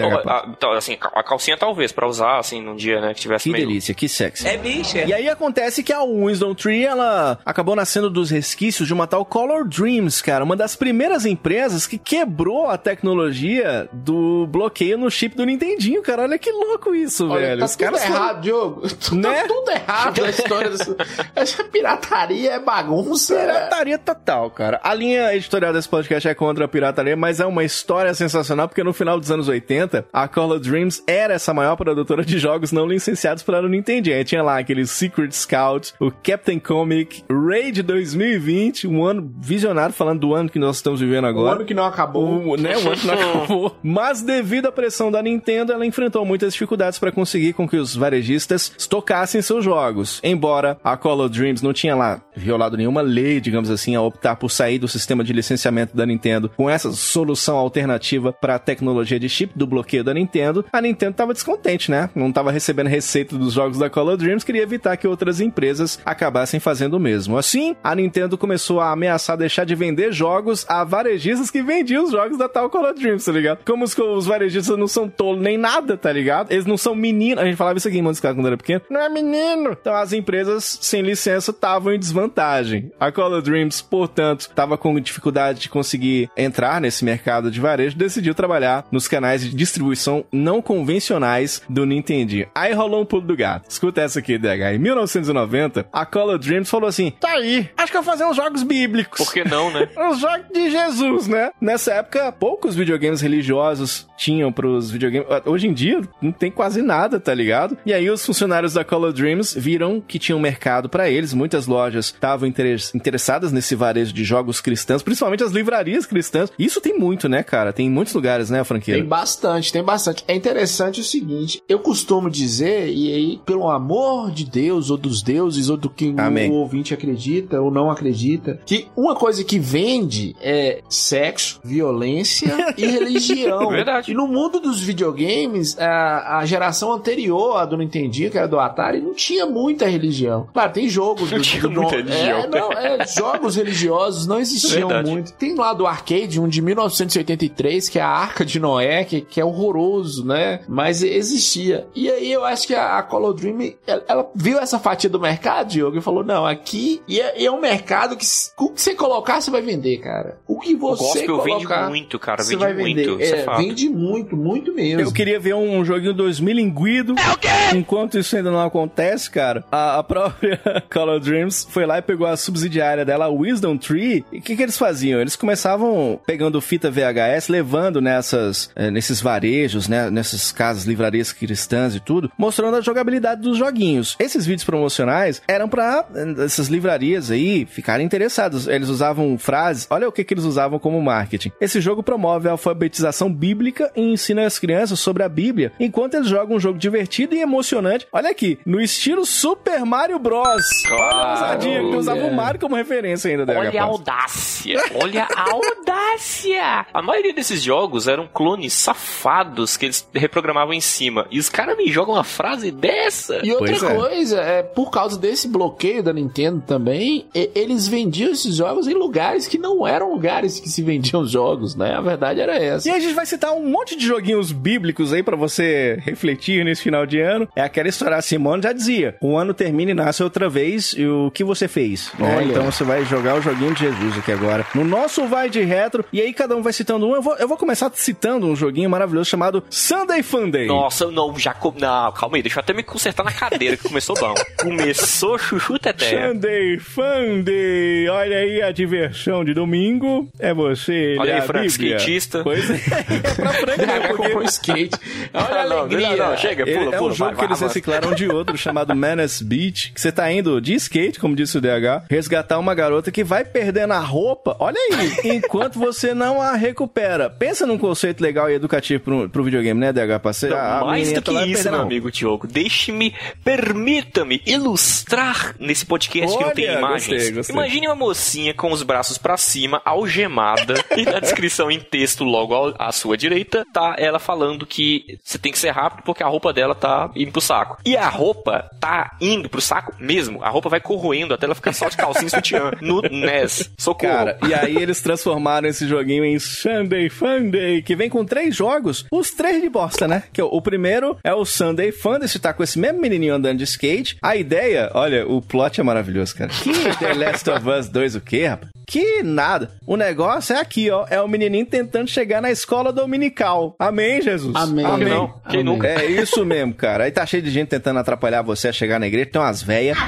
então, assim, a calcinha talvez, pra usar, assim, num dia, né, que tivesse Que meio... delícia, que sexy. É bicha. E aí acontece que a Wisdom Tree, ela acabou nascendo dos resquícios de uma tal Color Dreams, cara. Uma das primeiras empresas que quebrou a tecnologia do bloqueio no chip do Nintendinho, cara. Olha que louco isso, Olha, velho. tá Os tudo caras foram- errado, Diogo. Né? Tá tudo errado a história dessa. Essa pirataria é bagunça. é- Pirataria total, cara. A linha editorial desse podcast é contra a pirataria, mas é uma história sensacional, porque no final dos anos 80, a Color Dreams era essa maior produtora de jogos não licenciados para o Nintendo. Aí tinha lá aquele Secret Scout, o Captain Comic, Raid 2020, um ano visionário, falando do ano que nós estamos vivendo O agora. ano que não acabou. O, né, o ano que não acabou. Mas devido à pressão da Nintendo, ela enfrentou muitas dificuldades para conseguir com que os varejistas estocassem seus jogos. Embora a Call of Dreams não tinha lá violado nenhuma lei, digamos assim, a optar por sair do sistema de licenciamento da Nintendo com essa solução alternativa para a tecnologia de chip do bloqueio da Nintendo, a Nintendo estava descontente, né? Não estava recebendo receita dos jogos da Call of Dreams, queria evitar que outras empresas acabassem fazendo o mesmo. Assim, a Nintendo começou a ameaçar deixar de vender jogos a varejistas que vendiam os jogos da tal Call of Dreams, tá ligado? Como os, os varejistas não são tolos nem nada, tá ligado? Eles não são meninos. A gente falava isso aqui em Montes quando era pequeno. Não é menino. Então as empresas sem licença estavam em desvantagem. A Call of Dreams, portanto, estava com dificuldade de conseguir entrar nesse mercado de varejo, decidiu trabalhar nos canais de distribuição não convencionais do Nintendo. Aí rolou um pulo do gato. Escuta essa aqui, DH. Em 1990, a Call of Dreams falou assim: tá aí, acho que eu vou fazer uns jogos bíblicos. Por que não, né? Os jogos de Jesus, né? Nessa época, poucos videogames religiosos tinham pros videogames. Hoje em dia, não tem quase nada, tá ligado? E aí, os funcionários da Call of Dreams viram que tinha um mercado pra eles. Muitas lojas estavam interes- interessadas nesse varejo de jogos cristãos, principalmente as livrarias cristãs. Isso tem muito, né, cara? Tem em muitos lugares, né, franquia? Tem bastante, tem bastante. É interessante o seguinte, eu costumo dizer, e aí, pelo amor de Deus, ou dos deuses, ou do que Amém. o ouvinte acredita ou não acredita, que uma coisa que vende é sexo, violência e religião. Verdade. E no mundo dos videogames, a, a geração anterior, a do Nintendinho, que era do Atari, não tinha muita religião. Claro, tem jogo do, Não tinha do- muita é, religião. não, é, jogos religiosos não existiam Verdade. muito. Tem lá do arcade, um de 1983, que é a Arca de Noé, que, que é horroroso, né? Mas existia. E aí eu acho que a, a Call of Dream, ela, ela viu essa fatia do mercado, Diogo, e falou, não, aqui... E é, e é um mercado que o que você colocar, você vai vender, cara. O que O você gospel vende colocar... muito, cara. Você Vende vai muito. vender. Isso é, É, vende muito, muito mesmo. Eu queria ver um joguinho 2000 linguido. É o quê? Enquanto isso ainda não acontece, cara, a, a própria Call of Dreams foi lá e pegou a subsidiária dela, a Wisdom Tree. E o que, que eles faziam? Eles começavam pegando fita VHS, levando nessas, eh, nesses varejos, né, nessas casas, livrarias cristãs e tudo, mostrando a jogabilidade dos joguinhos. Esses vídeos promocionais eram pra eh, essas livrarias aí ficarem interessados. Eles usavam frases, olha o que, que eles usavam como marketing. Esse jogo promove a alfabetização bíblica e ensina as crianças sobre a Bíblia, enquanto eles jogam um jogo divertido e emocionante. Olha aqui, no estilo Super Mario Bros. Olha a ousadia, que usava o Mario como referência ainda. DH Olha a audácia, olha a audácia. A maioria desses esses jogos eram clones safados que eles reprogramavam em cima. E os caras me jogam uma frase dessa. E outra Pois é. coisa, é por causa desse bloqueio da Nintendo também, e- eles vendiam esses jogos em lugares que não eram lugares que se vendiam jogos, né? A verdade era essa. E a gente vai citar um monte de joguinhos bíblicos aí pra você refletir nesse final de ano. É aquela história, a Simone já dizia: o ano termina e nasce outra vez, e o que você fez? né? Então você vai jogar o joguinho de Jesus aqui agora. No nosso Vai de Retro, e aí cada um vai citando um. Eu vou, eu vou começar citando um joguinho maravilhoso chamado Sunday Funday. Nossa, não, já. Com... Não, calma aí, deixa eu até me consertar na cadeira que começou bom. Começou chuchu teté. Sunday Funday, olha aí a diversão de domingo. É você, Olha é aí, Frank, Bíblia. skatista. Pois é, é pra Frank, né? Porque skate. Olha a não, alegria. não, não, chega, Ele- pula, é pula, um jogo vai, que eles vai, reciclaram de outro chamado Menace Beach, que você tá indo de skate, como disse o DH, resgatar uma garota que vai perdendo a roupa, olha aí, enquanto você não a recupera. Pensa num conceito legal e educativo pro, pro videogame, né, DH? Ser Não, mais do tá que lá isso, meu amigo Diogo. Deixe-me, permita-me ilustrar nesse podcast que não tem Olha, imagens. gostei, gostei. Imagine uma mocinha com os braços pra cima, algemada, e na descrição em texto logo ao- à sua direita, tá ela falando que você tem que ser rápido porque a roupa dela tá indo pro saco. E a roupa tá indo pro saco mesmo. A roupa vai corroendo até ela ficar só de calcinha e sutiã no NES. Socorro. Cara, e aí eles transformaram esse joguinho em Sunday Funday, que vem com três jogos, os três de bosta, né? Que o, o primeiro é o Sunday Funday, você tá com esse mesmo menininho andando de skate. A ideia, olha, o plot é maravilhoso, cara. Que The Last of Us 2 o quê, rapaz? Que nada. O negócio é aqui, ó. É o menininho tentando chegar na escola dominical. Amém, Jesus? Amém. Que não? Quem Amém. nunca? É isso mesmo, cara. Aí tá cheio de gente tentando atrapalhar você a chegar na igreja. Tem umas velhas.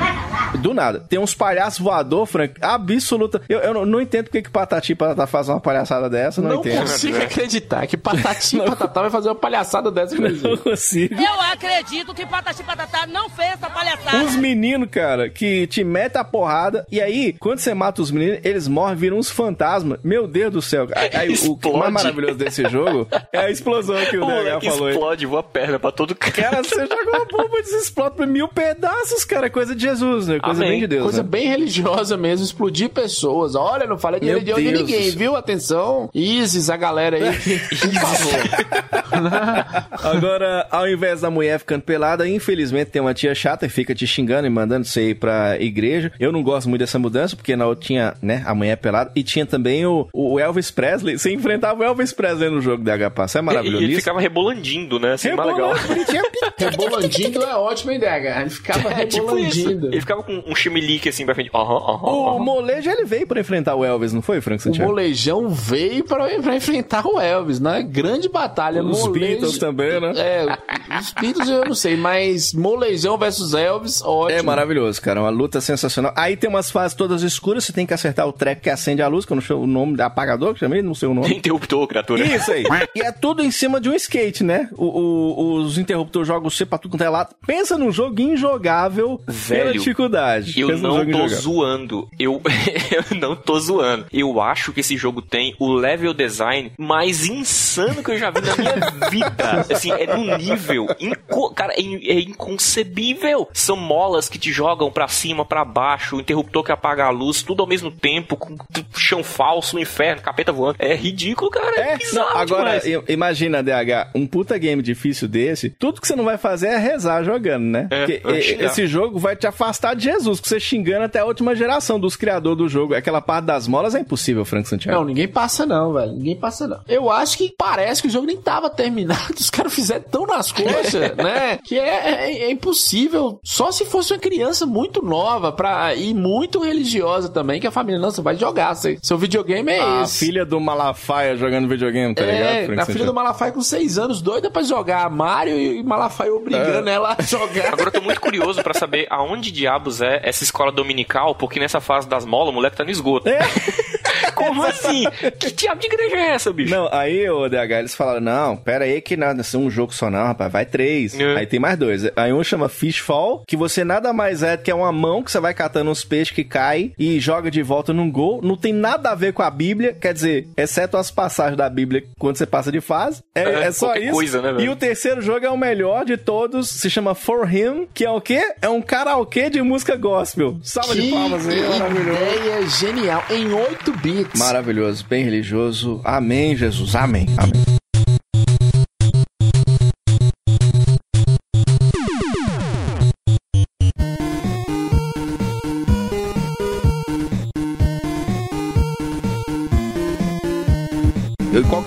Do nada. Tem uns palhaços voador, Frank. Absoluta. Eu, eu não, não entendo porque que Patati e Patatá faz uma palhaçada dessa. Não, Não entendo. consigo acreditar que Patati e Patatá vai fazer uma palhaçada dessa com Não consigo. Eu acredito que Patati Patatá não fez essa palhaçada. Uns meninos, cara, que te metem a porrada. E aí, quando você mata os meninos, eles morrem, viram uns fantasmas. Meu Deus do céu. Aí, o que Explode. mais maravilhoso desse jogo é a explosão que o, O DH moleque falou aí. explode, voa perna pra todo canto. Cara, você joga uma bomba e desexplode pra mil pedaços, cara. É Coisa de Jesus, né? Coisa Amém. bem de Deus. Coisa né? bem religiosa mesmo, explodir pessoas. Olha, não falei de Meu religião de ninguém, viu? Atenção. Isis, a galera aí. que- Por favor. Agora, ao invés da mulher ficando pelada, infelizmente tem uma tia chata que fica te xingando e mandando você ir pra igreja. Eu não gosto muito dessa mudança, porque na outra tinha, né, a mulher pelada. E tinha também o, o Elvis Presley. Você enfrentava o Elvis Presley no jogo da HP. Isso é E maravilhoso. ele Isso. ficava rebolandinho, né? Assim, mais legal. Rebolandindo é ótima ideia. Ele ficava É tipo rebolandindo. Ele ficava com um chimelique assim pra frente. Aham, aham, O aham. molejo, ele veio pra enfrentar o Elvis, não foi, Frank O Santiago? molejão veio pra, pra enfrentar o Elvis, né? Grande batalha. Os Molejo- Beatles também, né? É, os Beatles eu não sei, mas molejão versus Elvis, ótimo. É maravilhoso, cara. Uma luta sensacional. Aí tem umas fases todas escuras, você tem que acertar o treco que acende a luz, que eu não sei o nome, da apagador, que chamei, não sei o nome. Interruptor, criatura. Isso aí. E é tudo em cima de um skate, né? O- o- os interruptores jogam você pra tudo quanto é lado. Pensa num jogo injogável pela Velho, dificuldade. Eu não tô zoando. Eu, eu não tô zoando. Eu acho que esse jogo tem o level design mais insano que eu já vi na minha vida. Assim, é num nível. inco- cara, é, é inconcebível. São molas que te jogam pra cima, pra baixo, o interruptor que apaga a luz, tudo ao mesmo tempo, com chão falso, inferno, capeta voando. É ridículo, cara. É, É, não, bizarro agora, demais. i- imagina, DH, um puta game difícil desse, tudo que você não vai fazer é rezar jogando, né? É, Porque esse jogo vai te afastar de Jesus, que você xingando até a última geração dos criadores do jogo. Aquela parte das molas é impossível, Frank Santiago. Não, ninguém passa não, velho. Ninguém passa não. Eu acho que parece que o jogo nem tava terminado. Os caras fizeram tão nas coxas, né? Que é, é- é impossível. Só se fosse uma criança muito nova pra, e muito religiosa também, que a família, não, você vai jogar. Seu, seu videogame é a esse. filha do Malafaia jogando videogame, tá ligado, É, Frank a filha do? Malafaia com 6 anos, doida pra jogar Mario e Malafaia obrigando É. ela a jogar. Agora eu tô muito curioso pra saber aonde diabos é essa escola dominical, porque nessa fase das molas o moleque tá no esgoto. É. Como assim? Que diabo de igreja é essa, bicho? Não, aí, ô DH, eles falaram, não, pera aí que nada, isso é um jogo só não, rapaz, vai três. É. Aí tem mais dois. Aí um chama Fishfall, que você nada mais é do que é uma mão que você vai catando uns peixes que cai e joga de volta num gol. Não tem nada a ver com a Bíblia, quer dizer, exceto as passagens da Bíblia quando você passa de fase. É, É, é só isso. coisa, né, e o terceiro jogo é o melhor de todos, se chama For Him, que é o quê? É um karaokê de música gospel. Salva de palmas aí, é maravilhoso. ideia genial. Em 8 bits. Maravilhoso, bem religioso. Amém, Jesus. Amém. Amém.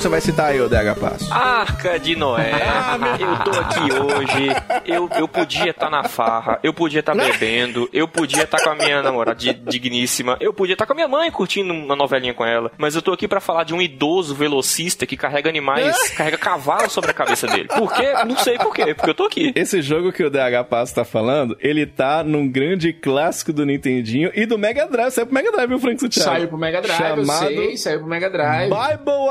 Que você vai citar aí, ô DH Passo? Arca de Noé. eu tô aqui hoje. Eu, eu podia estar na farra. Eu podia estar bebendo. Eu podia estar com a minha namorada di- digníssima. Eu podia estar com a minha mãe curtindo uma novelinha com ela. Mas eu tô aqui pra falar de um idoso velocista que carrega animais, carrega cavalo sobre a cabeça dele. Por quê? Não sei por quê. Porque eu tô aqui. Esse jogo que o DH Passo tá falando, ele tá num grande clássico do Nintendinho e do Mega Drive. Saiu pro Mega Drive, viu, Frank Santiago? Saiu pro Mega Drive, Chamado eu sei, saiu pro Mega Drive. Bible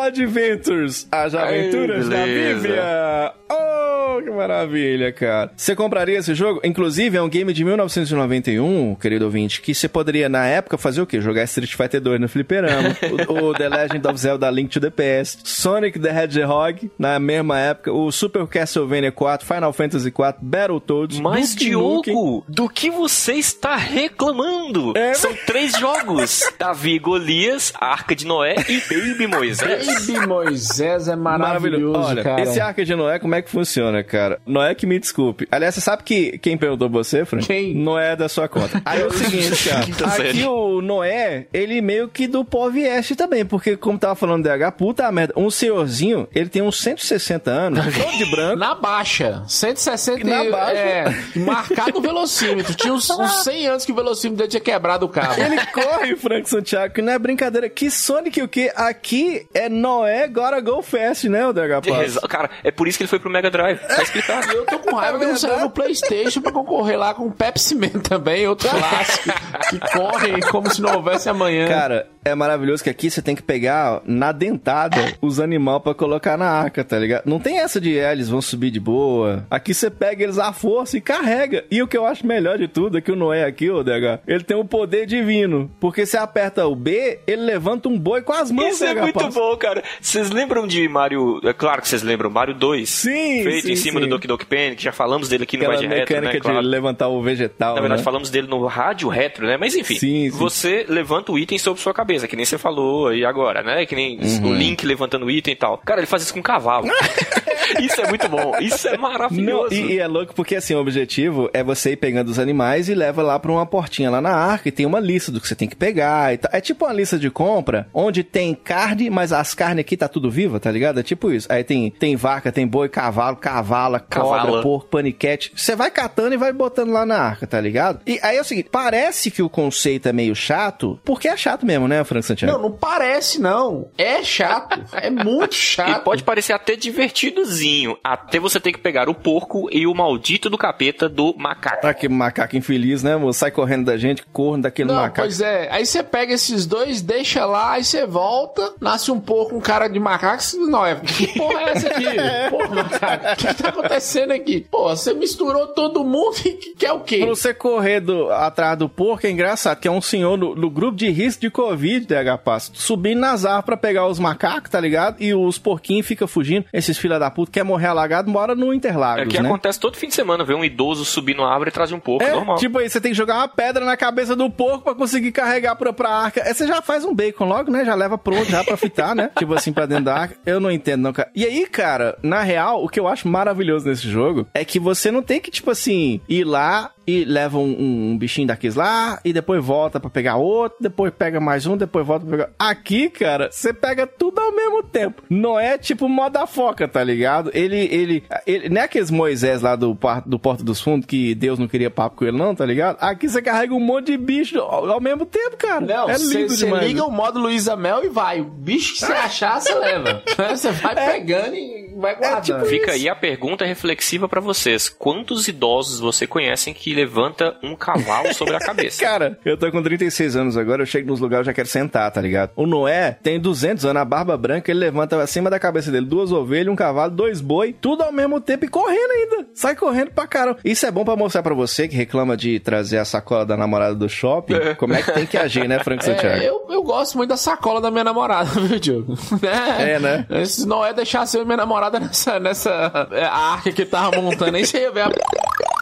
Adventures, as aventuras da beleza. Bíblia. Oh, que maravilha, cara. Você compraria esse jogo? Inclusive, é um game de 1991, querido ouvinte, que você poderia, na época, fazer o quê? Jogar Street Fighter 2 no fliperama, o, o The Legend of Zelda Link to the Past, Sonic the Hedgehog, na mesma época, o Super Castlevania 4, Final Fantasy 4, Battletoads, Mas, Duke. Diogo, do que você está reclamando? É. São três jogos: Davi Golias, Arca de Noé e Baby Moisés. Baby Moisés é maravilhoso, Olha, cara. esse Arca de Noé, como é que funciona, cara? Noé que me desculpe. Aliás, você sabe que quem perguntou você, Frank? Quem? Noé é da sua conta. Aí é o seguinte, cara. Aqui o Noé, ele meio que do pó vieste também, porque como tava falando DH, puta merda, um senhorzinho, ele tem uns 160 anos, todo de branco. Na baixa, 160 Na baixa? é, marcado o velocímetro. Tinha uns, uns 100 anos que o velocímetro dele tinha quebrado o cabo. Ele corre, Frank Santiago, que não é brincadeira. Que Sonic o quê? Aqui é Noé Gotta Go Fast, né, o DH Cara, é por isso que ele foi pro Mega Drive. Tá explicado. Eu tô com raiva que não saiu no Playstation pra concorrer lá com o Pepsi Man também, outro clássico, que corre como se não houvesse amanhã. Cara, é maravilhoso que aqui você tem que pegar na dentada os animais pra colocar na arca, tá ligado? Não tem essa de é, eles vão subir de boa. Aqui você pega eles à força e carrega. E o que eu acho melhor de tudo é que o Noé aqui, ô DH, ele tem um poder divino. Porque você aperta o B, ele levanta um boi com as mãos, Isso é muito bom, cara. Vocês lembram de Mario... É claro que vocês lembram. Mario 2. Sim, Feito sim, em cima sim. do Doki Doki Panic. Já falamos dele aqui no Vai de Retro, mecânica né? Claro. de levantar o vegetal, Na verdade, né? falamos dele no rádio retro, né? Mas enfim, Sim, você levanta o item sobre sua cabeça, que nem você falou aí agora, né? Que nem Uhum. o Link levantando o item e tal. Cara, ele faz isso com um cavalo. isso é muito bom. Isso é Não, maravilhoso. e, e é louco porque assim, o objetivo é você ir pegando os animais e leva lá pra uma portinha lá na arca e tem uma lista do que você tem que pegar e tal. É tipo uma lista de compra onde tem carne, mas as carnes aqui tá tudo viva, tá ligado? É tipo isso. Aí tem, tem vaca, tem boi, cavalo, cavala, cobra, Cavala. porco, paniquete. Você vai catando e vai botando lá na arca, tá ligado? E aí é o seguinte, parece que o conceito é meio chato, porque é chato mesmo, né, Frank Santiago? Não, não parece, não. É chato. É muito E chato. pode parecer até divertidozinho, até você ter que pegar o porco e o maldito do capeta do macaco. Ah, que macaco infeliz, né, moço? Sai correndo da gente, corno daquele Não, macaco. pois é. Aí você pega esses dois, deixa lá, aí você volta, nasce um pouco um cara de macaco. Você- Não, é. Que porra é essa aqui? Porra, macaco. O que tá acontecendo aqui? Pô, você misturou todo mundo e que- quer o quê? Pra você correr do- atrás do porco é engraçado, que é um senhor no, no grupo de risco de Covid, DH Passo, subindo nas árvores pra pegar os macacos, tá ligado? E os porquinhos ficam fugindo. Esses filha da puta quer morrer alagado, mora no Interlagos, É que né? acontece todo fim de semana, ver um idoso subir numa árvore e trazer um porco, É, normal. tipo aí, você tem que jogar uma pedra na cabeça do porco pra conseguir carregar pra, pra arca. Aí você já faz um bacon logo, né? Já leva pronto, já pra fritar, né? tipo assim, pra dentro da arca. Eu não entendo, não, cara. E aí, cara, na real, o que eu acho maravilhoso nesse jogo é que você não tem que, tipo assim, ir lá e leva um, um- um bichinho daqueles lá e depois volta pra pegar outro, depois pega mais um, depois volta pra pegar. Aqui, cara, você pega tudo ao mesmo tempo. Não é tipo moda foca, tá ligado? Ele, ele, ele não é aqueles Moisés lá do, do Porto dos Fundos que Deus não queria papo com ele, não, tá ligado? Aqui você carrega um monte de bicho ao, ao mesmo tempo, cara. Não, é lindo você demais. liga o modo Luísa Mel e vai. O bicho que você achar, você leva. Você vai pegando e vai guardando. tipo Fica aí a pergunta reflexiva pra vocês. Quantos idosos você conhecem que levanta um cavalo sobre a cabeça? Cara, eu tô com 36 anos agora, eu chego nos lugares e já quero sentar, tá ligado? O Noé tem 200 anos, a barba branca, ele levanta acima da cabeça dele duas ovelhas, um cavalo, dois boi, tudo ao mesmo tempo e correndo ainda. Sai correndo pra caramba. Isso é bom pra mostrar pra você que reclama de trazer a sacola da namorada do shopping, como é que tem que agir, né, Frank Santiago? É, eu, eu gosto muito da sacola da minha namorada, viu, Diogo? É, né? Se não é deixar ser minha namorada nessa, nessa é, arca que tava montando, você ia ver a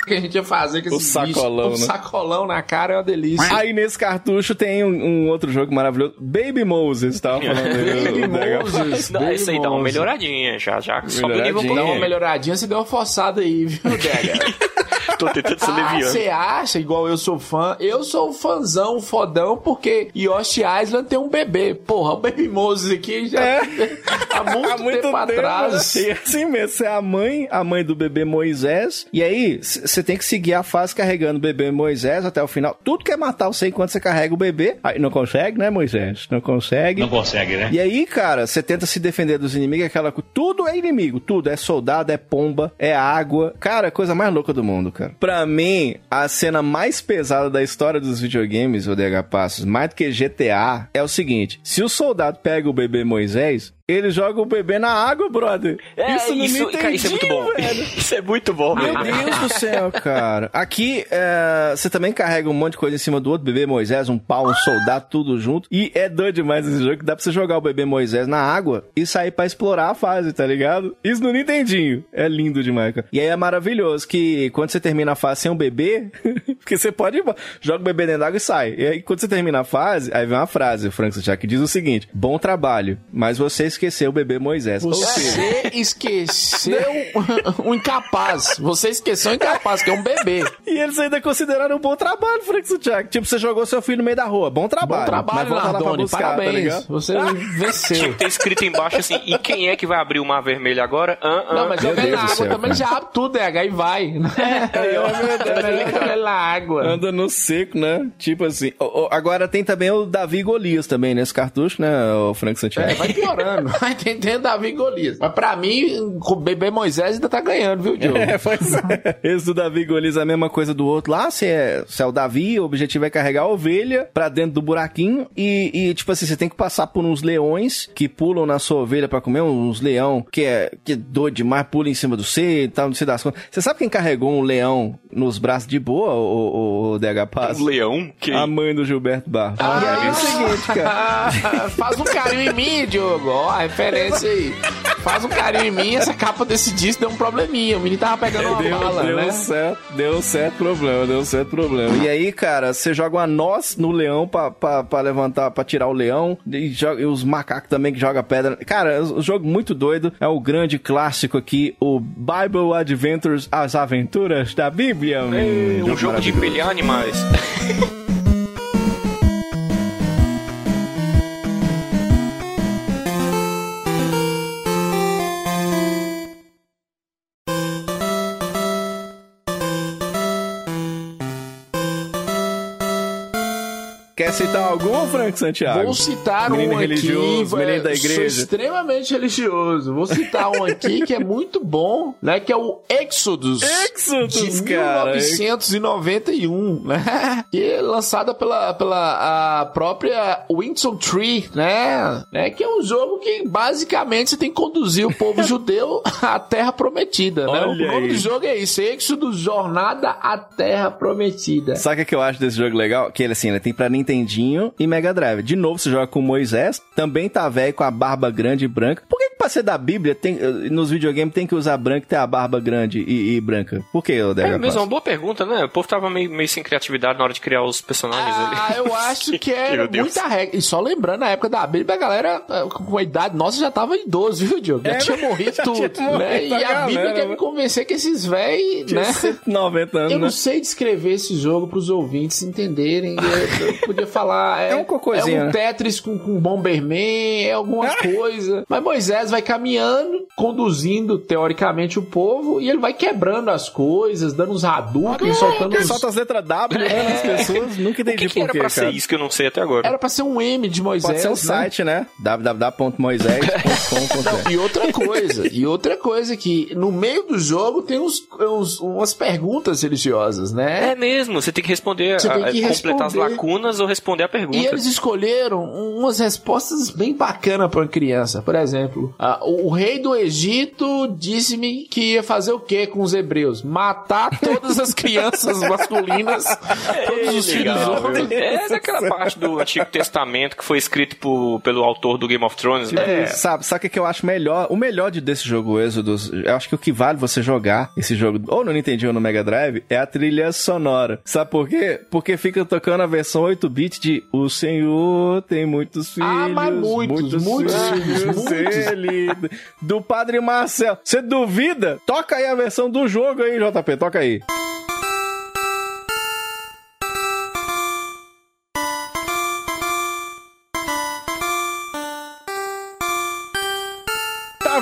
que a gente ia fazer com O esse sacolão, bicho. né? O sacolão na cara é uma delícia. Aí nesse cartucho tem um, um outro jogo maravilhoso. Baby Moses, tava falando. Baby o. Moses. Não, Baby isso aí dá uma melhoradinha, já, já sobe o nível Melhoradinha. Dá uma melhoradinha, você deu uma forçada aí, viu, Dega? Tô tentando ser Ah, você acha, igual eu sou fã, eu sou um fãzão, fodão, porque Yoshi Island tem um bebê. Porra, o Baby Moses aqui já há muito, Há muito tempo, atrás. né? Assim mesmo, você é a mãe, a mãe do bebê Moisés. E aí, você tem que seguir a fase carregando o bebê Moisés até o final. Tudo quer matar você enquanto você carrega o bebê. Aí não consegue, né, Moisés? Não consegue. Não consegue, né? E aí, cara, você tenta se defender dos inimigos, aquela coisa. Tudo é inimigo, tudo. É soldado, é pomba, é água. Cara, é coisa mais louca do mundo, cara. Pra mim, a cena mais pesada da história dos videogames, o DH Passos, mais do que GTA, é o seguinte: se o soldado pega o bebê Moisés, ele joga o bebê na água, brother. É, isso isso, me cara, isso é muito bom. velho. Isso é muito bom, Meu. Deus do céu, cara. Aqui, é, você também carrega um monte de coisa em cima do outro. Bebê Moisés, um pau, um soldado, tudo junto. E é doido demais esse jogo que dá pra você jogar o bebê Moisés na água e sair pra explorar a fase, tá ligado? Isso no Nintendinho. É lindo demais, cara. E aí é maravilhoso que quando você termina a fase sem um bebê, porque você pode joga o bebê dentro d'água e sai. E aí quando você termina a fase, aí vem uma frase, o Frank Santiago, que diz o seguinte: Bom trabalho, mas você esqueceu o bebê Moisés. Você esqueceu um incapaz. Você esqueceu um incapaz, que é um bebê. E eles ainda consideraram um bom trabalho, Frank Santiago. Tipo, você jogou seu filho no meio da rua. Bom trabalho. Bom trabalho, mas lá buscar, tá Parabéns. ligado? você venceu. Tinha que ter escrito embaixo assim, e quem é que vai abrir o mar vermelho agora? Ah, ah. Não, mas joga na água céu, também cara. já abre tudo, DH, e vai. É, joga ele na água. Anda no seco, né? Tipo assim. Agora tem também o Davi Golias também nesse cartucho, né, o Frank Santiago? É, vai piorando. Vai tentando Davi e Golias. Mas pra mim, o bebê Moisés ainda tá ganhando, viu, Diogo? É, pois é. Esse do Davi Golias é a mesma coisa do outro lá. Se é, se é o Davi, o objetivo é carregar a ovelha pra dentro do buraquinho. E, e, tipo assim, você tem que passar por uns leões que pulam na sua ovelha pra comer. Uns leão que é, que é doido demais, pula em cima do C e tal, não sei das contas. Você sabe quem carregou um leão nos braços de boa, o, o, o DH Paz? Um leão? Que... A mãe do Gilberto Barros. e aí é o seguinte, cara. Faz um carinho em mim, Diogo. Ó, a referência aí. Faz um carinho em mim. Essa capa desse disco deu um probleminha. O menino tava pegando uma Deu, bala, deu né? certo, deu certo problema, deu certo problema. E aí, cara, você joga uma noz no leão pra, pra, pra levantar, pra tirar o leão, e, joga, e os macacos também que joga pedra. Cara, o jogo muito doido, é o grande clássico aqui, o Bible Adventures, as aventuras da Bíblia. É, um jogo de empilhar animais. Quer citar algum, Frank Santiago? Vou citar Menino um religioso, aqui. menino da igreja. Sou extremamente religioso. Vou citar um aqui que é muito bom, né? Que é o Exodus. Exodus, de cara. 1991, né? Que é lançada pela, pela a própria Winston Tree, né? né? Que é um jogo que basicamente você tem que conduzir o povo judeu à Terra Prometida, né? O Olha nome aí. do jogo é isso, Exodus Jornada à Terra Prometida. Sabe o que, eu acho desse jogo legal? Que ele assim, ele tem pra Nintendinho e Mega Drive. De novo, você joga com o Moisés, também tá velho com a barba grande e branca. Por que, que pra ser da Bíblia, tem, eh, nos videogames tem que usar branco e ter a barba grande e, e branca? Por que, o É mesmo, é uma boa pergunta, né? O povo tava meio, meio sem criatividade na hora de criar os personagens Ah, ali. eu acho que era Deus. muita regra. E só lembrando, na época da Bíblia, a galera eh, com a idade nossa já tava idoso, viu, Diogo? Já É, tinha morrido já tudo, tinha morrido né? E a galera, Bíblia quer né? me convencer que esses véi, Tinha né? 190 anos, Eu não né? sei descrever esse jogo pros ouvintes entenderem. Eu, eu podia falar. É, É um cocôzinho, É um né? Tetris com, com Bomberman, é alguma coisa. Mas Moisés vai caminhando, conduzindo, teoricamente, o povo, e ele vai quebrando as coisas, dando uns Hadouken, soltando uns... solta as letras W, né, nas pessoas. Nunca O entendi que, que por era pra cara. ser isso que eu não sei até agora? Era pra ser um M de Moisés. Pode ser um né? site, né? www.moisés.com.br E outra coisa, e outra coisa que no meio do jogo tem uns, uns- umas perguntas religiosas, né? É mesmo, você tem que responder, Você tem a- que completar as lacunas ou responder a pergunta. E eles escolheram umas respostas bem bacanas pra uma criança. Por exemplo, Ah, o, o rei do Egito disse-me que ia fazer o quê com os hebreus? Matar todas as crianças masculinas, todos os filhos homens. viu? É daquela parte do Antigo Testamento que foi escrito por- pelo autor do Game of Thrones, Tipo, né? sabe, sabe o que que eu acho melhor? O melhor de- desse jogo Êxodos, eu acho que o que vale você jogar esse jogo, ou no Nintendo ou no Mega Drive, é a trilha sonora. Sabe por quê? Porque fica tocando a versão 8-bit de O Senhor tem muitos filhos. Ah, mas muitos, muitos filhos, muitos. Ele, do Padre Marcel. Você duvida? Toca aí a versão do jogo aí, JP, toca aí.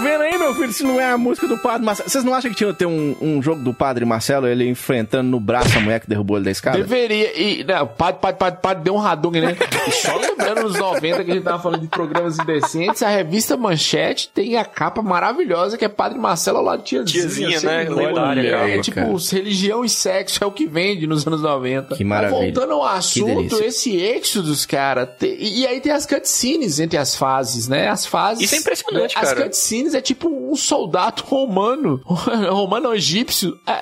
Vendo aí, meu filho, se não é a música do Padre Marcelo? Vocês não acham que tinha que ter um, um jogo do Padre Marcelo, ele enfrentando no braço a mulher que derrubou ele da escada? Deveria. E, não, padre, padre, padre, padre, deu um Hadouken, né? E só lembrando nos 90 que a gente tava falando de programas indecentes, a revista Manchete tem a capa maravilhosa que é Padre Marcelo ao lado de Tiazinha. Tiazinha, Você né? Lendária, É, tipo, cara. religião e sexo é o que vende nos anos 90. Que maravilha. Mas voltando ao assunto, esse Exodus, cara, te- e e aí tem as cutscenes entre as fases, né? As fases... Isso é impressionante, As cara. cutscenes é tipo um soldado romano, romano egípcio, é,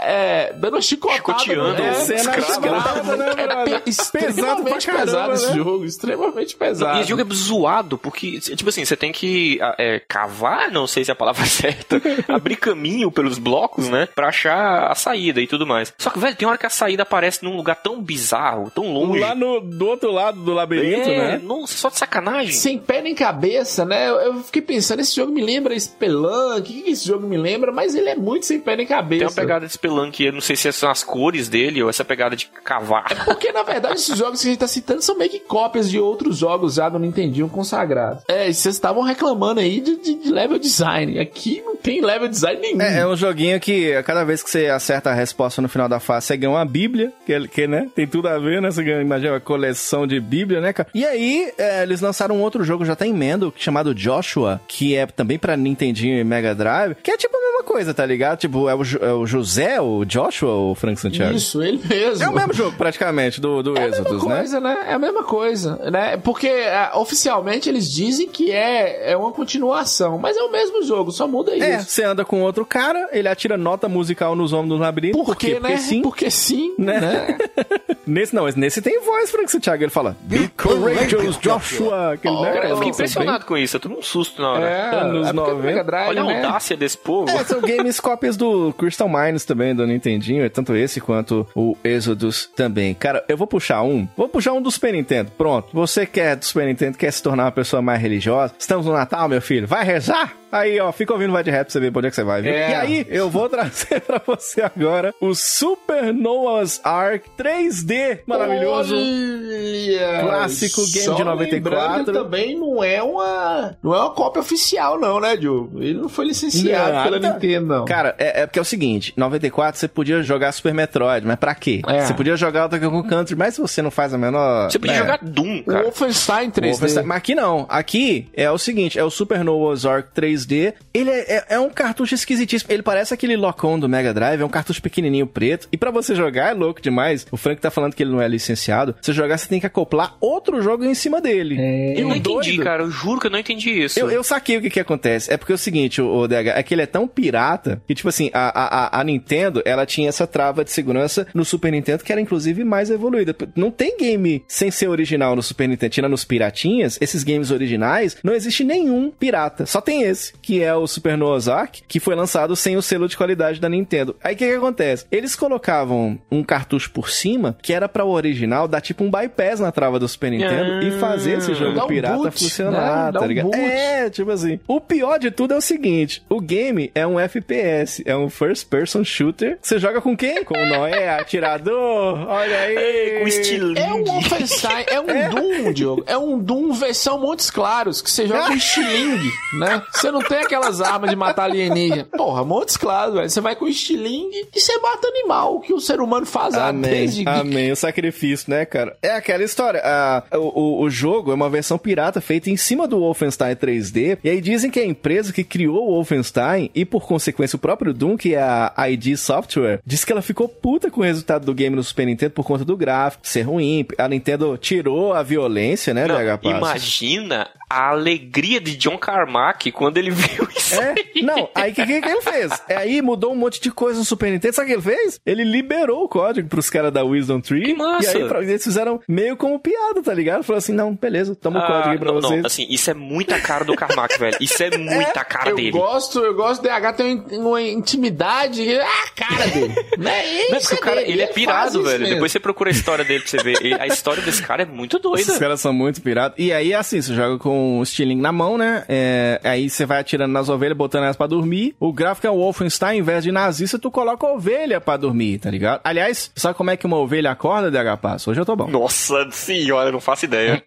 é, dando uma chicotada. Chicoteando né? o Descendo a escravo. escrava, né, É pe- extremamente Pesado pra caramba, pesado esse né? jogo, extremamente pesado. E esse jogo é zoado, porque, tipo assim, você tem que é, cavar, não sei se é a palavra certa, abrir caminho pelos blocos, né? Pra achar a saída e tudo mais. Só que, velho, tem hora que a saída aparece num lugar tão bizarro, tão longe. Lá no, do outro lado do labirinto, é, né? nossa, só de sacanagem. Sem pé nem cabeça, né? Eu, eu fiquei pensando, esse jogo me lembra Spelunk, o que, esse jogo me lembra? Mas ele é muito sem pé nem cabeça. Tem uma pegada de Spelunk, eu não sei se são as cores dele ou essa pegada de cavar. Porque, na verdade, esses jogos que a gente tá citando são meio que cópias de outros jogos já do Nintendinho consagrados. É, e vocês estavam reclamando aí de, de- de level design. Aqui não tem level design nenhum. É, é um joguinho que a cada vez que você acerta a resposta no final da fase, você ganha uma bíblia, que, que né, tem tudo a ver, né? Você ganha, imagina, uma coleção de bíblia, né, cara? E aí, é, eles lançaram um outro jogo, já tá em Mendo, chamado Joshua, que é também pra Nintendinho e Mega Drive, que é tipo a mesma coisa, tá ligado? Tipo, é o, é o José, o Joshua, o Frank Santiago? Isso, ele mesmo. É o mesmo jogo, praticamente, do, do É a mesma Exodus, né? coisa, né? É a mesma coisa, né? Porque ah, oficialmente eles dizem que é, é uma continuação, mas é o mesmo jogo, só muda isso. É, você anda com outro cara, ele atira nota musical nos homens do labirinto. Por quê, né? Porque sim. Porque sim, Né? né? Nesse não, nesse tem voz, Frank Santiago. Ele fala: Be courageous, Joshua. Aquele, né, Cara, eu fiquei impressionado com isso, eu tomei um susto na hora. É, Anos é porque o 90. Mega Drive, Olha a né? audácia desse povo. É, são games cópias do Crystal Mines também, do Nintendinho. É tanto esse quanto o Exodus também. Cara, eu vou puxar um. Vou puxar um do Super Nintendo. Pronto. Você quer do Super Nintendo, quer se tornar uma pessoa mais religiosa? Estamos no Natal, meu filho. Vai rezar? Aí, ó, fica ouvindo Vai de Rap pra você ver pra onde é que você vai, viu? É. E aí, eu vou trazer pra você agora o Super Noah's Ark 3D maravilhoso. Olha, Clássico game só de 94. lembrando que também não é uma não é uma cópia oficial não, né, Diogo? Ele não foi licenciado Não, pela tá. Nintendo, não. Cara, é, é porque é o seguinte, 94 você podia jogar Super Metroid, mas pra quê? É. Você podia jogar o Donkey Kong Country, mas se você não faz a menor... Você podia né, jogar Doom, o cara. Wolfenstein 3D. Wolfenstein- Mas aqui não. Aqui é o seguinte, é o Super Noah's Ark 3D. Ele é, é- é um cartucho esquisitíssimo. Ele parece aquele Lock-On do Mega Drive, é um cartucho pequenininho preto. E pra você jogar é louco demais. O Frank tá falando que ele não é licenciado. Você jogar, você tem que acoplar outro jogo em cima dele. É. Eu não E o entendi, doido- cara. Eu juro que eu não entendi isso. Eu, eu saquei o que que acontece. É porque é o seguinte, o, o DH, é que ele é tão pirata que, tipo assim, a, a, a- a Nintendo, ela tinha essa trava de segurança no Super Nintendo, que era inclusive mais evoluída. Não tem game sem ser original no Super Nintendo. Tirando os piratinhas, esses games originais, não existe nenhum pirata. Só tem esse, que é o Super Noah's Ark, que foi lançado sem o selo de qualidade da Nintendo. Aí o que que acontece? Eles colocavam um cartucho por cima, que era pra o original dar tipo um bypass na trava do Super Nintendo e fazer esse jogo um pirata boot, funcionar, né? Tá um ligado? boot. É, tipo assim. O pior de tudo é o seguinte: o game é um FPS, é um first person shooter. Você joga com quem? Com o Noé, atirador. Olha aí. Com estilingue. É um Wolfenstein, é um Doom, Diogo. É um Doom versão Montes Claros, que você joga com estilingue, né? Você não tem aquelas armas de matar alienígena. Porra, Montes Claros, velho. Você vai com estilingue e você mata animal, o que o ser humano faz há Amém, desde... amém. O sacrifício, né, cara? É aquela história. ah, o, o, jogo é uma versão pirata feita em cima do Wolfenstein 3D. E aí dizem que a empresa que criou o Wolfenstein e, por consequência, o próprio Doom, que é a ID Software, diz que ela ficou puta com o resultado do game no Super Nintendo por conta do gráfico ser ruim. A Nintendo tirou a violência, né, Não, Passo? imagina a alegria de John Carmack quando ele viu isso. É, não, aí o que, que, que ele fez? É, aí mudou um monte de coisa no Super Nintendo. Sabe o que ele fez? Ele liberou o código pros caras da Wisdom Tree. Que massa. E aí pra- eles fizeram meio como piada, tá ligado? Falou assim: não, beleza, toma o código aí pra Ah, não, vocês. não, assim, isso é muita cara do Carmack, velho. Isso é muita cara Eu dele. gosto, eu gosto do DH tem uma intimidade. Ah, a cara dele. Não é Não, isso, porque o cara, dele, ele é pirado, velho. mesmo. Depois você procura a história dele pra você ver. A história desse cara é muito doida. Esses caras são muito pirados. E aí, assim, você joga com o estilingue na mão, né? É, aí você vai atirando nas ovelhas, botando elas pra dormir. O gráfico é o Wolfenstein, em vez de nazista, tu coloca a ovelha pra dormir, tá ligado? Aliás, sabe como é que uma ovelha acorda, DH Passo? Hoje eu tô bom. Nossa senhora, eu não faço ideia.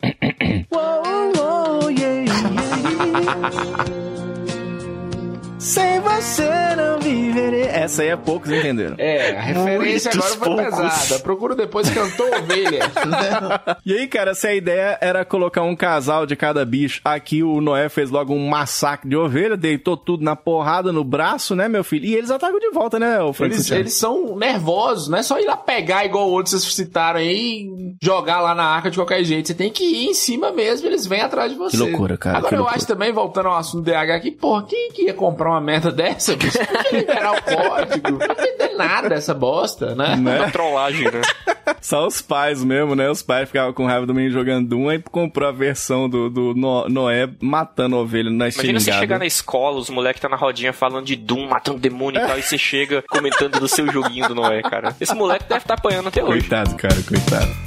Sem você não viverei. Essa aí é poucos entenderam. É, a referência Muitos agora foi poucos. pesada. Procura depois cantou ovelha. E aí, cara, se a ideia era colocar um casal de cada bicho, aqui o Noé fez logo um massacre de ovelha, deitou tudo na porrada no braço, né, meu filho? E eles atacam de volta, né, o Frank Eles, eles são nervosos, não é só ir lá pegar igual outros vocês citaram aí e jogar lá na arca de qualquer jeito. Você tem que ir em cima mesmo, eles vêm atrás de você. Que loucura, cara, Agora eu loucura. acho também, voltando ao assunto do DH aqui, porra, quem que ia comprar uma merda dessa, bicho? Liberar o código. Não entender nada dessa bosta, né? Uma trollagem, né? Só os pais mesmo, né? Os pais ficavam com raiva do menino jogando Doom e comprou a versão do, do No- Noé matando ovelha na Imagina você estilingada. chegar na escola, os moleques tá na rodinha falando de Doom, matando demônio e tal, e você chega comentando do seu joguinho do Noé, cara. Esse moleque deve estar apanhando até hoje. Coitado, cara, coitado.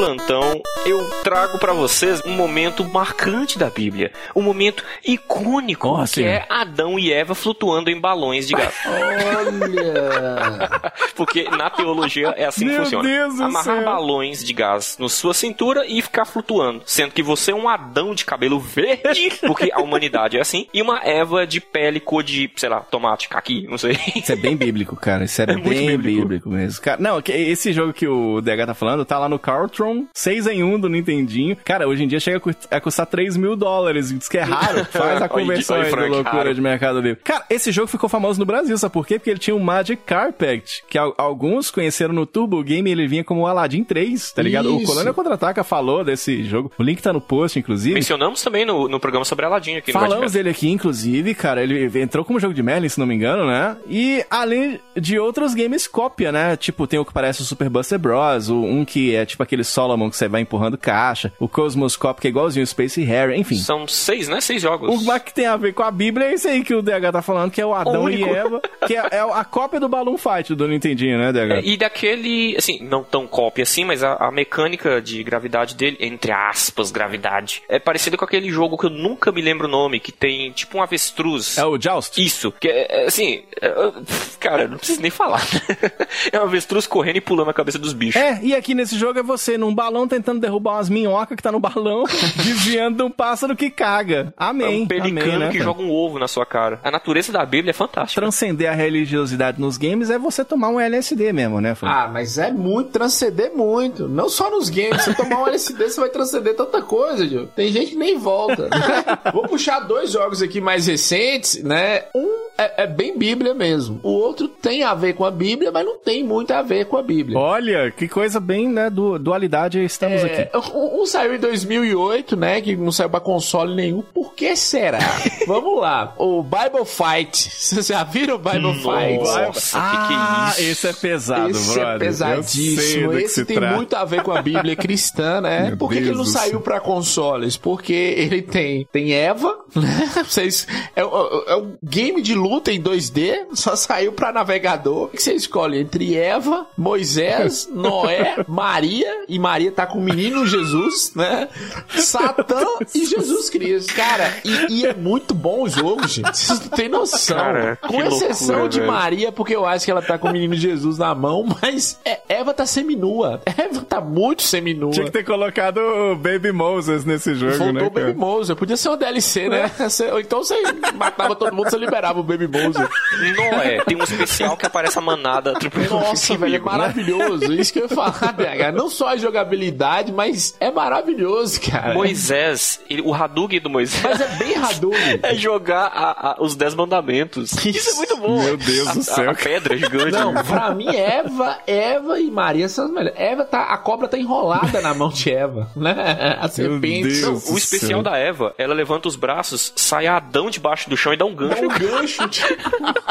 Plantão, eu trago pra vocês um momento marcante da Bíblia. Um momento icônico, Nossa, que é Adão e Eva flutuando em balões de gás. Olha. Porque na teologia é assim que Meu funciona. Deus Amarrar céu. balões de gás na sua cintura e ficar flutuando. Sendo que você é um Adão de cabelo verde, porque a humanidade é assim, e uma Eva de pele cor de, sei lá, tomate, caqui, não sei. Isso é bem bíblico, cara. Isso é, É bem bíblico. bíblico. mesmo. Cara, não, que- esse jogo que o DH tá falando tá lá no Carltron, 6 em 1 do Nintendinho. Cara, hoje em dia chega a cu- a custar 3 mil dólares. Diz que é raro. Faz a conversão aí Frank, loucura raro. de mercado dele. Cara, esse jogo ficou famoso no Brasil, sabe por quê? Porque ele tinha um Magic Carpet, que al- alguns conheceram no Turbo Game ele vinha como o Aladdin 3, tá ligado? O Isso. Colônia Contra-Ataca falou desse jogo. O link tá no post, inclusive. Mencionamos também no, no programa sobre Aladdin aqui Falamos dele aqui, inclusive, cara. Ele entrou como jogo de Merlin, se não me engano, né? E além de outros games cópia, né? Tipo, tem o que parece o Super Buster Bros. O, um que é tipo aquele Solomon que você vai empurrando caixa. O Cosmos Cop, que é igualzinho o Space Harry. Enfim. São seis, né? Seis jogos. O mais que tem a ver com a Bíblia é esse aí que o DH tá falando, que é o Adão e único. Eva. Que é, é a cópia do Balloon Fight do Nintendinho, né, DH? É, E daquele, assim, não tão cópia assim, mas a, a mecânica de gravidade dele, entre aspas, gravidade, é parecida com aquele jogo que eu nunca me lembro o nome, que tem tipo um avestruz. É o Joust? Isso, que é, é, assim, é, é, cara, não preciso nem falar. é um avestruz correndo e pulando a cabeça dos bichos. É, e aqui nesse jogo é você num balão tentando derrubar umas minhocas que tá no balão, desviando de um pássaro que caga. É Amém. um pelicano Amém, né, que cara? joga um ovo na sua cara. A natureza da Bíblia é fantástica. Transcender a religiosidade nos games é você tomar um LSD mesmo, né, Fran? Ah, mas é muito, transcender muito. Não só nos games. Se você tomar um LSD, você vai transcender tanta coisa, Gil. Tem gente que nem volta. Vou puxar dois jogos aqui mais recentes, né? Um é, é bem Bíblia mesmo. O outro tem a ver com a Bíblia, mas não tem muito a ver com a Bíblia. Olha, que coisa bem, né, du dualidade estamos aqui. É, um, um saiu em 2008, né? Que não saiu pra console nenhum. Por que será? Vamos lá. O Bible Fight. Vocês já viram o Bible Fight? Nossa, que que é isso? esse é pesado, Esse brother. é Eu sei pesadíssimo. Esse se tem trata. muito a ver com a Bíblia cristã, né? Meu Por que, que ele não saiu céu. pra consoles? Porque ele tem, tem Eva, né? Vocês, é, o- é um game de luta em 2D, só saiu pra navegador. O que você escolhe? Entre Eva, Moisés, Noé, Maria, e Maria tá com o menino Jesus, né? Satã e Jesus Cristo. Cara, e, e é muito bom o jogo, gente. Vocês não têm noção. Cara, com exceção loucura, de velho. Maria, porque eu acho que ela tá com o menino Jesus na mão, mas é- Eva tá seminua. Eva tá muito seminua. Tinha que ter colocado o Baby Moses nesse jogo, Voltou né, o Baby? Moses. Podia ser uma DLC, né? Você- Ou então você matava todo mundo, você liberava o Baby Bowser. Não é, tem um especial que aparece a manada Nossa, o velho, é né? maravilhoso. Isso que eu ia falar, BH. Não só a jogabilidade, mas é maravilhoso, cara. Moisés, ele- o Hadouken do Moisés Mas é bem Hadouken. é jogar a- a- os Dez Mandamentos. Isso é muito bom. Meu Deus A- do céu. A, pedra gigante. Não, pra mim, Eva, Eva e Maria são as melhores. Eva tá, a cobra tá enrolada na mão de Eva, né? A serpente. Deus. Não, o especial céu. da Eva, ela levanta os braços, sai Adão debaixo do chão e dá um gancho. É um gancho, tipo,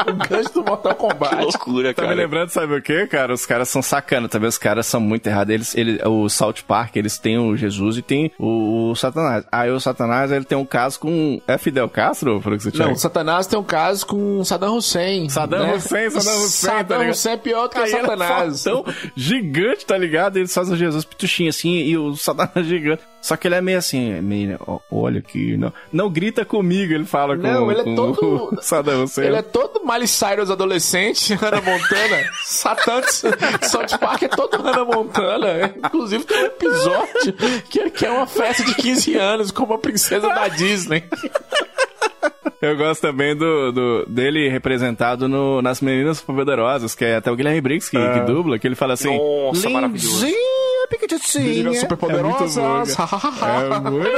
o gancho do Mortal Que Kombat. loucura, Tá me cara. lembrando, sabe o que, cara? Os caras são sacana também. Os caras são muito errados. Eles, ele, o South Park, eles têm o Jesus e tem o, o Satanás. Aí o Satanás, ele tem um caso com. É Fidel Castro, que você Não, Satanás tem um caso com Saddam Hussein. Saddam né? Hussein, Saddam Hussein, tá Saddam ligado? Hussein é pior do que Aí ele é Satanás. fortão, gigante, tá ligado? Eles fazem o Jesus pituchinho assim e o Satanás gigante. Só que ele é meio assim, é meio, olha aqui, não, não grita comigo, ele fala com, Não, ele é todo- Saddam Hussein. Ele é todo Miley Cyrus adolescente, Hannah Montana. Satã de South Park é todo Hannah Montana. Inclusive tem um episódio que ele quer uma festa de 15 anos com uma princesa da Disney. Eu gosto também do, do- dele representado no, nas Meninas Poderosas, que é até o Guilherme Briggs que, que dubla, que ele fala assim... Nossa, maravilhoso. Meninas super poderosas. É. É muito...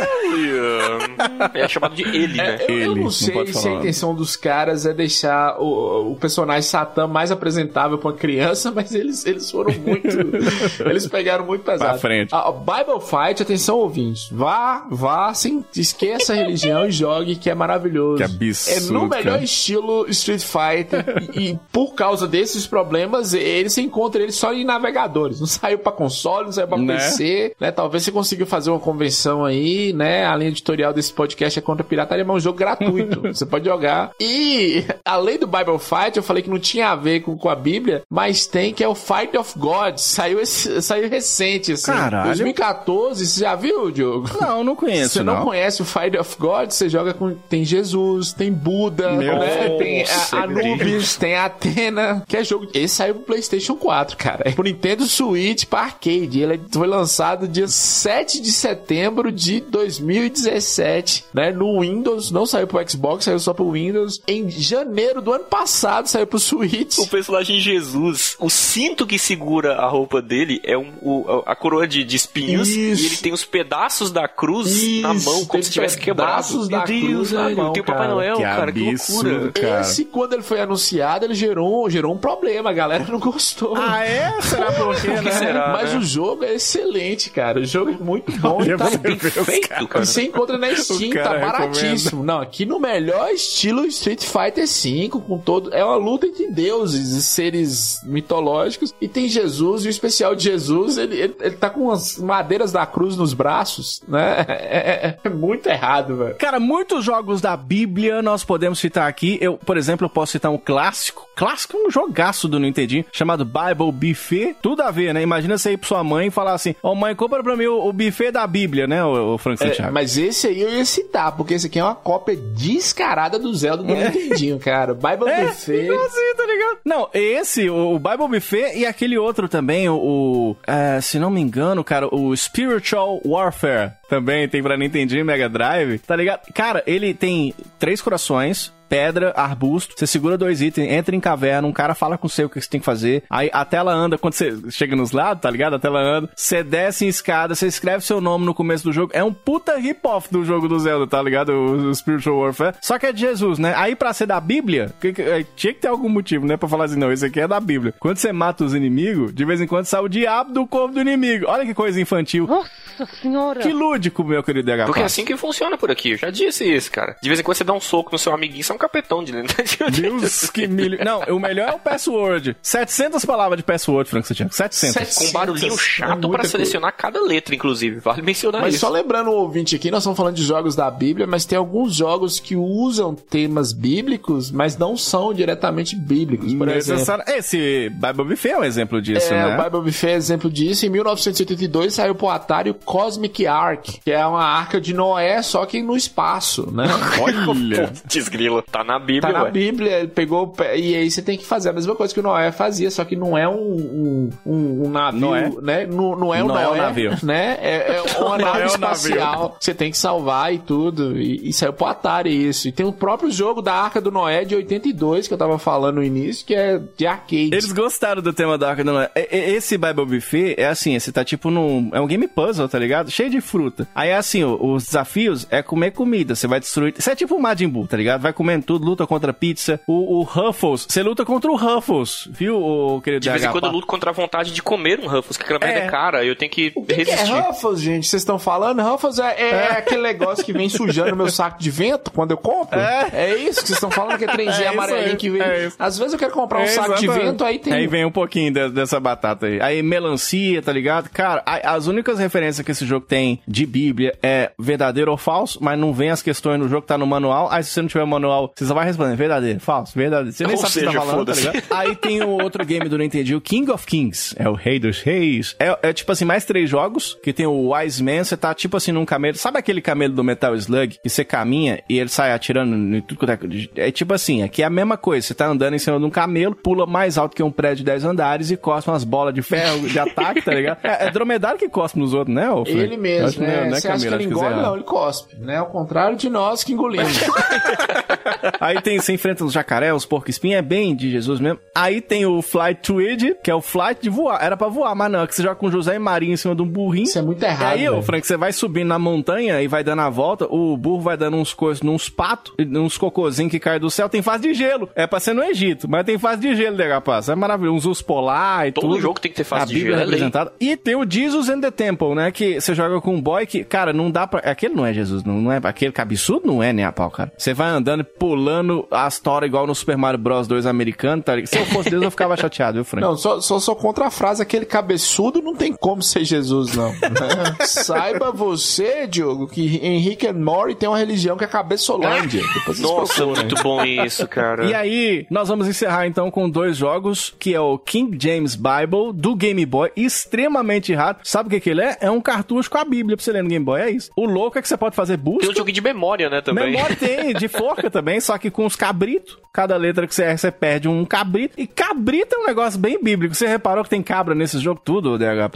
É chamado de ele, né? É, eu, eu Ele, não não sei pode se a falar. intenção dos caras é deixar o, o personagem Satã mais apresentável pra uma criança, mas eles, eles foram muito. eles pegaram muito pesado. Pra frente. A, a Bible Fight, atenção ouvintes. Vá, vá, sem, esqueça a religião e jogue, que é maravilhoso. Que absurdo, É no melhor cara. estilo Street Fighter. e, e por causa desses problemas, ele se encontra ele só em navegadores. Não saiu pra console, não saiu pra Né? PC, né? Talvez você consiga fazer uma convenção aí, né? A linha editorial desse podcast é contra a pirataria, mas é um jogo gratuito. você pode jogar. E além do Bible Fight, eu falei que não tinha a ver com, com a Bíblia, mas tem que é o Fight of God. Saiu, esse, saiu recente, assim. Caralho. 2014, você já viu, Diogo? Não, não conheço, Você não, não. conhece o Fight of God, você joga com. Tem Jesus, tem Buda, Meu né? Deus. tem a, Anubis, tem Atena, que é jogo. Esse saiu pro PlayStation 4, cara. É pro Nintendo Switch pra arcade. Ele foi lançado dia 7 de setembro de 2017, né? No Windows, não saiu pro Xbox, saiu só pro Windows. Em janeiro do ano passado saiu pro Switch. O personagem Jesus, o cinto que segura a roupa dele é um, o- a coroa de, de espinhos Isso. e ele tem os pedaços da cruz na Isso, mão, tem como se tivesse quebrado. pedaços da cruz na velho, mão, tem o Papai. Noel, Que cara, que loucura. cara. Esse, quando ele foi anunciado, ele gerou, gerou um problema. A galera não gostou. Ah, é? Será por quê, né? será? Mas né? o jogo é excelente, cara. O jogo é muito bom. E tá bem feito, cara. E você encontra na Steam, tá baratíssimo. Não, aqui no melhor estilo Street Fighter V, com todo. É uma luta entre deuses e seres mitológicos. E tem Jesus, e o especial de Jesus, ele, ele, ele tá com as madeiras da cruz nos braços, né? É, é- é muito errado, velho. Cara, muitos jogos da Bíblia nós podemos citar aqui. Eu, por exemplo, eu posso citar um clássico. Clássico é um jogaço do Nintendinho, chamado Bible Buffet. Tudo a ver, né? Imagina você ir pra sua mãe e falar assim: Ô mãe, compra pra mim o, o buffet da Bíblia, né, o, Frank É, Santiago? mas esse aí eu ia citar, porque esse aqui é uma cópia descarada do Zelda do Nintendinho, cara. Bible É, Buffet. igualzinho, tá ligado? Não, esse, o Bible Buffet e aquele outro também, o, o, é, se não me engano, cara, o Spiritual Warfare também tem pra Nintendinho Mega Drive, tá ligado? Cara, ele tem três corações, pedra, arbusto, você segura dois itens, entra em caverna, um cara fala com você o que você tem que fazer, aí a tela anda, quando você chega nos lados, tá ligado? A tela anda, você desce em escada, você escreve seu nome no começo do jogo, é um puta rip-off do jogo do Zelda, tá ligado? O, o Spiritual Warfare, só que é de Jesus, né? Aí pra ser da Bíblia, que- que- é, tinha que ter algum motivo, né? Pra falar assim, não, esse aqui é da Bíblia. Quando você mata os inimigos, de vez em quando sai o diabo do corpo do inimigo. Olha que coisa infantil. Nossa senhora. Que lúdico, meu querido DH. Porque é assim que funciona por aqui. Eu já disse isso, cara. De vez em quando você dá um soco no seu amiguinho, você é capetão de dentro. Deus, que milho. Não, o melhor é o password. 700 palavras de password, Frank Santiago. 700. Com um barulhinho É chato muita pra selecionar cada letra, inclusive. Vale mencionar Mas isso. só lembrando o ouvinte aqui, nós estamos falando de jogos da Bíblia, mas tem alguns jogos que usam temas bíblicos, mas não são diretamente bíblicos. Por exemplo, Esse Bible Buffet é um exemplo disso, é, né? o Bible Buffet é exemplo disso. Em 1982 saiu pro Atari o Cosmic Ark, que é uma arca de Noé, só que no espaço, né? Olha. Desgrila. Tá na Bíblia, Tá na ué. Bíblia, ele pegou. o pé- E aí você tem que fazer a mesma coisa que o Noé fazia, só que não é um, um, um- um navio, Noé? né? Não, não é um Não é Noé, um navio. né? É, é uma Não nave é um espacial. Você tem que salvar e tudo. E, e saiu pro Atari isso. E tem o próprio jogo da Arca do Noé de 82, que eu tava falando no início, que é de arcade. Eles gostaram do tema da Arca do Noé. E- e- Esse Bible Buffet é assim, você tá tipo num... É um game puzzle, tá ligado? Cheio de fruta. Aí é assim, os desafios é comer comida. Você vai destruir... Isso é tipo o Majin Buu, tá ligado? Vai comendo tudo, luta contra pizza. O, o Ruffles, você luta contra o Ruffles, viu, o querido De vez em quando eu luto contra a vontade de comer um Ruffles, que aquela merda É. é cara, eu tenho que, O que, que é resistir. Ruffles, gente? Vocês estão falando? Ruffles é, é aquele negócio que vem sujando meu saco de vento quando eu compro? É. isso que vocês estão falando? Que é trenzinho É isso amarelinho que vem. é. Às vezes eu quero comprar um É, saco de exatamente. vento, aí tem. Aí vem um pouquinho de- dessa batata aí. Aí melancia, tá ligado? Cara, a- as únicas referências que esse jogo tem de Bíblia é verdadeiro ou falso, mas não vem as questões no jogo que tá no manual. Aí se você não tiver o manual, você só vai responder verdadeiro, falso, verdadeiro. Você nem Ou sabe o que tá falando, tá ligado? Aí tem o outro game do Nintendo, o King of Kings. É o Rei dos Reis. É, é tipo assim, mais três jogos, que tem o Wise Man, você tá tipo assim num camelo. Sabe aquele camelo do Metal Slug? Que você caminha e ele sai atirando em tudo quanto é... É tipo assim, aqui é a mesma coisa. Você tá andando em cima de um camelo, pula mais alto que um prédio de 10 andares e cospe umas bolas de ferro de ataque, tá ligado? É, é dromedário que cospe nos outros, né, Frank? Ele mesmo, não é- né? é Você acha que ele engole? é Não, ele cospe, né? Ao contrário de nós que engolimos. Aí tem, você enfrenta os jacaré, os porco espinho, é bem de Jesus mesmo. Aí tem o Flight Tweed, que é o flight de voar. Era pra voar, mas não, é que você joga com José e Marinho em cima de um burrinho. Isso é muito errado, Aí, ô. Frank, você vai subindo na montanha e vai dando a volta, o burro vai dando uns coisas, uns patos, uns cocôzinhos que caem do céu. Tem fase de gelo. É pra ser no Egito, mas tem fase de gelo, né, rapaz? É maravilhoso. Uns ursos polar e Todo tudo. jogo tem que ter fase a de Bíblia gelo, é representada. E tem o Jesus and the Temple, né? Que você joga com um boy que, cara, não dá pra. Aquele não é Jesus, não, não é. Aquele cabeçudo não é, nem a pau, cara. Você vai andando e pulando as toras igual no Super Mario Bros 2 americano, tá ligado? Se eu fosse Deus, eu ficava chateado, viu, Frank? Não, só, só sou contra a frase, aquele cabeçudo não tem como ser Jesus, não. Saiba você, Diogo, que Henrique and Mori tem uma religião que é cabeçolândia. Depois vocês Nossa, procuram. muito bom isso, cara. E aí, nós vamos encerrar então com dois jogos, que é o King James Bible do Game Boy, extremamente raro. Sabe o que que ele é? É um cartucho com a Bíblia pra você ler no Game Boy, é isso. O louco é que você pode fazer busca. Tem um jogo de memória, né, também. Memória tem, de forca também, só que com os cabritos. Cada letra que você erra, você perde um cabrito. E cabrito é um negócio bem bíblico. Você reparou que tem cabra nesse jogo tudo, DH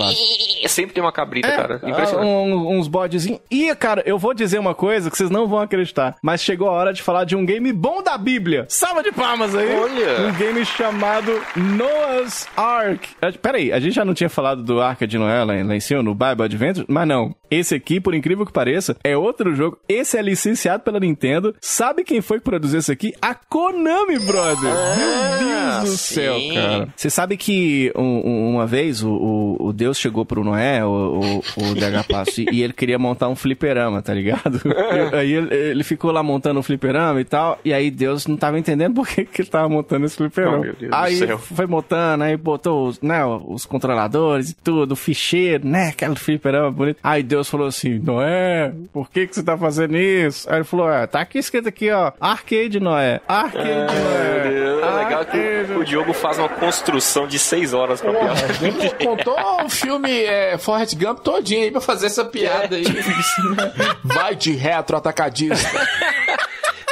sempre tem uma cabrita, cara. Ah, Impressionante. um- uns bodezinhos. E, cara, eu vou dizer uma coisa que vocês não vão acreditar. Mas chegou a hora de falar de um game bom da Bíblia. Salva de palmas aí. Olha. Um game chamado Noah's Ark. Ah, Peraí, a gente já não tinha falado do Arca de Noé lá, em- lá em cima, no Bible Adventure? Mas não. Esse aqui, por incrível que pareça, é outro jogo. Esse é licenciado pela Nintendo. Sabe quem foi produziu esse aqui? A Konami, brother. Meu Deus do sim. céu, cara. Você sabe que um- um- uma vez o, o- Deus chegou pro Noé, o, o, o DH Passo, e, e ele queria montar um fliperama, tá ligado? Aí ele, ele ficou lá montando um fliperama e tal, e aí Deus não tava entendendo por que, que ele tava montando esse fliperama. Oh, aí foi montando, aí botou os, né, os controladores e tudo, o ficheiro, né, aquele fliperama bonito. Aí Deus falou assim, Noé, por que que você tá fazendo isso? Aí ele falou, é, tá aqui escrito aqui, ó, Arcade Noé, Arcade Noé. É legal que o, Diogo faz uma construção de seis horas pra piada. Porra, contou o filme é, Forrest Gump todinho aí pra fazer essa piada aí. Vai de retro atacadista.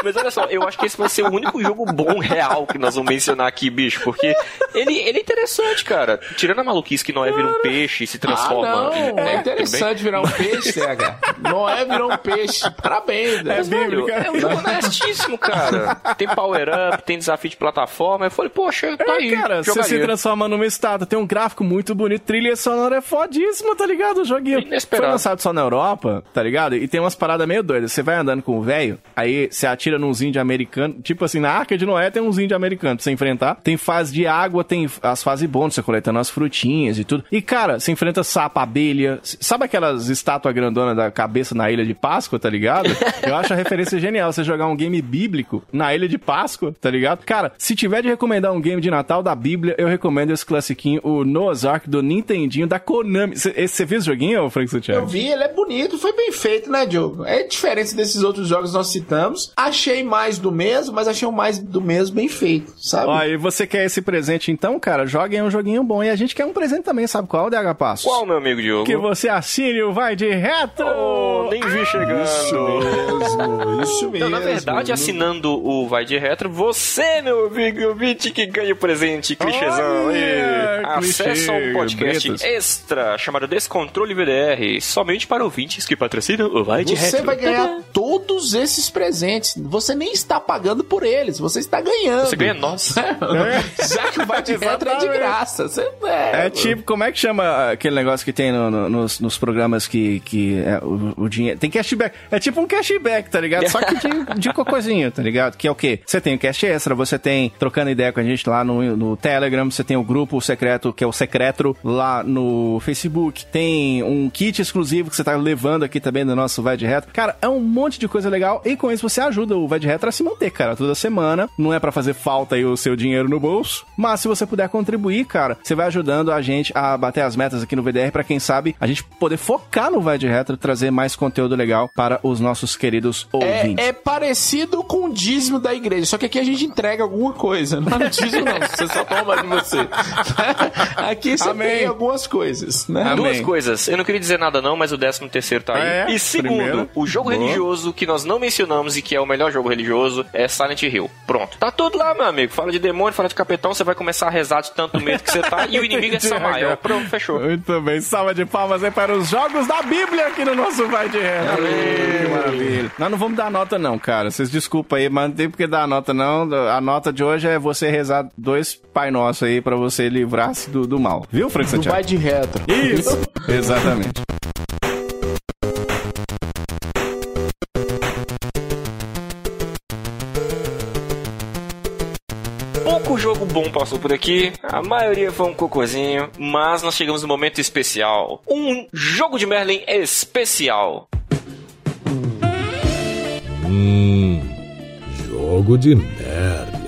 Mas olha só, eu acho que esse vai ser o único jogo bom real que nós vamos mencionar aqui, bicho, porque ele, ele é interessante, cara. Tirando a maluquice que Noé vira um peixe e se Ah, transforma. não. em- É né, interessante virar um peixe, TH. Noé virou um peixe. Parabéns, né? Mas, velho, é um jogo honestíssimo, cara. Tem power-up, tem desafio de plataforma. Eu falei, poxa, tá aí. É, cara, você se jogaria. transforma numa estátua, tem um gráfico muito bonito, trilha sonora é fodíssima, tá ligado? O joguinho Inesperado. foi lançado só na Europa, tá ligado? E tem umas paradas meio doidas. Você vai andando com o velho, aí você atira nos índios americanos, tipo assim, na Arca de Noé tem uns índios americanos pra você enfrentar. Tem fase de água, tem as fases bônus, você coletando as frutinhas e tudo. E, cara, você enfrenta sapo, abelha. Sabe aquelas estátuas grandonas da cabeça na Ilha de Páscoa, tá ligado? Eu acho a referência genial, você jogar um game bíblico na Ilha de Páscoa, tá ligado? Cara, se tiver de recomendar um game de Natal da Bíblia, eu recomendo esse classiquinho, o Noah's Ark do Nintendinho da Konami. Você viu esse joguinho, Frank Eu Santiago? vi, ele é bonito, foi bem feito, né, Diogo? É diferente desses outros jogos que nós citamos. Achei achei mais do mesmo, mas achei o mais do mesmo bem feito, sabe? Ó, e você quer esse presente então, cara? Jogue um joguinho bom. E a gente quer um presente também, sabe qual, DH Passos? Qual, meu amigo Diogo? Que você assine o Vai de Retro! Oh, nem vi chegando. mesmo, isso Então, na verdade, assinando o Vai de Retro, você, meu amigo ouvinte, que ganha o presente, clichêzão. Olha, E Acesse a um podcast extra chamado Descontrole VDR, somente para ouvintes que patrocinam o Vai de Você Retro. vai ganhar todos esses presentes. Você nem está pagando por eles, você está ganhando. Você ganha nós. Já que o Vai de Retro é de graça. Você, É tipo, como é que chama aquele negócio que tem no- no- nos, nos programas que, que é, o, o dinheiro. Tem cashback. É tipo um cashback, tá ligado? Só que de, de cocôzinho, tá ligado? Que é o quê? Você tem o cash extra, você tem trocando ideia com a gente lá no, no Telegram, você tem o grupo secreto, que é o Secretro, lá no Facebook. Tem um kit exclusivo que você tá levando aqui também do nosso Vai de Retro. Cara, é um monte de coisa legal e com isso você ajuda o Vai de Retro a se manter, cara, toda semana. Não é pra fazer falta aí o seu dinheiro no bolso, mas se você puder contribuir, cara, você vai ajudando a gente a bater as metas aqui no VDR pra quem sabe a gente poder focar no Vai de Retro e trazer mais conteúdo legal para os nossos queridos ouvintes. É, é parecido com o dízimo da igreja, só que aqui a gente entrega alguma coisa. Não é dízimo, não. Você só toma de você. Aqui você Amém. tem algumas coisas, né? Amém. Duas coisas. Eu não queria dizer nada não, mas o 13 terceiro tá aí. É, e segundo, primeiro. o jogo Boa. religioso que nós não mencionamos e que é o melhor jogo religioso é Silent Hill. Pronto. Tá tudo lá, meu amigo. Fala de demônio, fala de capetão, você vai começar a rezar de tanto medo que você tá e o inimigo é Samael. Pronto, fechou. Muito bem, salva de palmas aí para os jogos da Bíblia aqui no nosso Vai de Retro. Que maravilha. Nós não vamos dar nota não, cara. Vocês desculpa aí, mas não tem porque dar nota não. A nota de hoje é você rezar dois Pai Nosso aí pra você livrar-se do, do mal. Viu, Frank Do Santiago? vai de retro. Isso, exatamente. Jogo bom passou por aqui, a maioria foi um cocôzinho, mas nós chegamos no momento especial. Um jogo de Merlin especial. Hum, jogo de Merlin.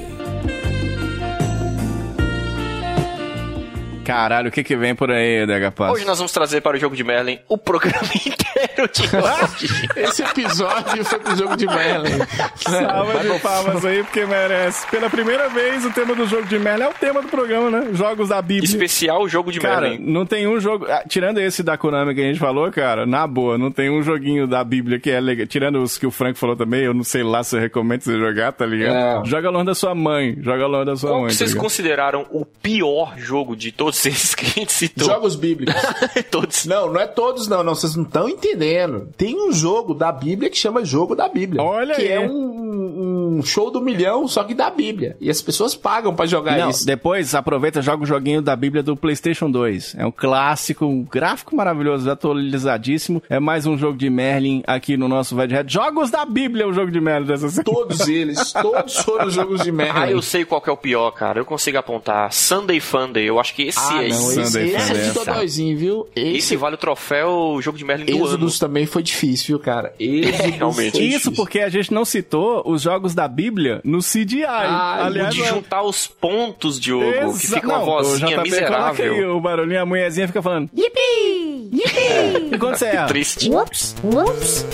Caralho, o que que vem por aí, Pass? Hoje nós vamos trazer para o jogo de Merlin o programa inteiro de hoje. Esse episódio foi pro jogo de Merlin. Salva de palmas aí, porque merece. Pela primeira vez, o tema do jogo de Merlin é o tema do programa, né? Jogos da Bíblia. Especial jogo de Cara, Merlin. não tem um jogo. ah, Tirando esse da Konami que a gente falou, cara, na boa, não tem um joguinho da Bíblia que é legal. Tirando os que o Frank falou também, eu não sei lá se eu recomendo você jogar, tá ligado? É. Joga longe da sua mãe. Joga longe da sua Qual mãe. que tá vocês ligado? consideraram o pior jogo de todos esses que a gente citou? Jogos bíblicos. todos. Não, não é todos, não, não. Vocês não estão entendendo. Tem um jogo da Bíblia que chama Jogo da Bíblia. Olha Que aí. é um, um show do milhão, só que da Bíblia. E as pessoas pagam pra jogar Não, isso. depois aproveita e joga o joguinho da Bíblia do PlayStation 2. É um clássico, um gráfico maravilhoso, atualizadíssimo. É mais um jogo de Merlin aqui no nosso Red. Jogos da Bíblia, o jogo de Merlin dessa semana. Todos eles, todos foram jogos de merda. Ah, eu sei qual que é o pior, cara. Eu consigo apontar. Sunday Funday. Eu acho que esse Ah, é não, esse. esse, Sunday esse é. Dodóizinho, viu? Esse Esse, vale o troféu jogo de Merlin do ano. Êxodos também foi difícil, viu, cara? Êxodos realmente. foi Isso difícil. porque a gente não citou os jogos da Bíblia no CDI. Ah, O Aliás, de juntar os pontos, Diogo, que Exa- fica uma não, o vozinha miserável. o barulhinho, a mulherzinha fica falando. Yippee! Yippee! E quando você erra? Triste. Whoops, whoops.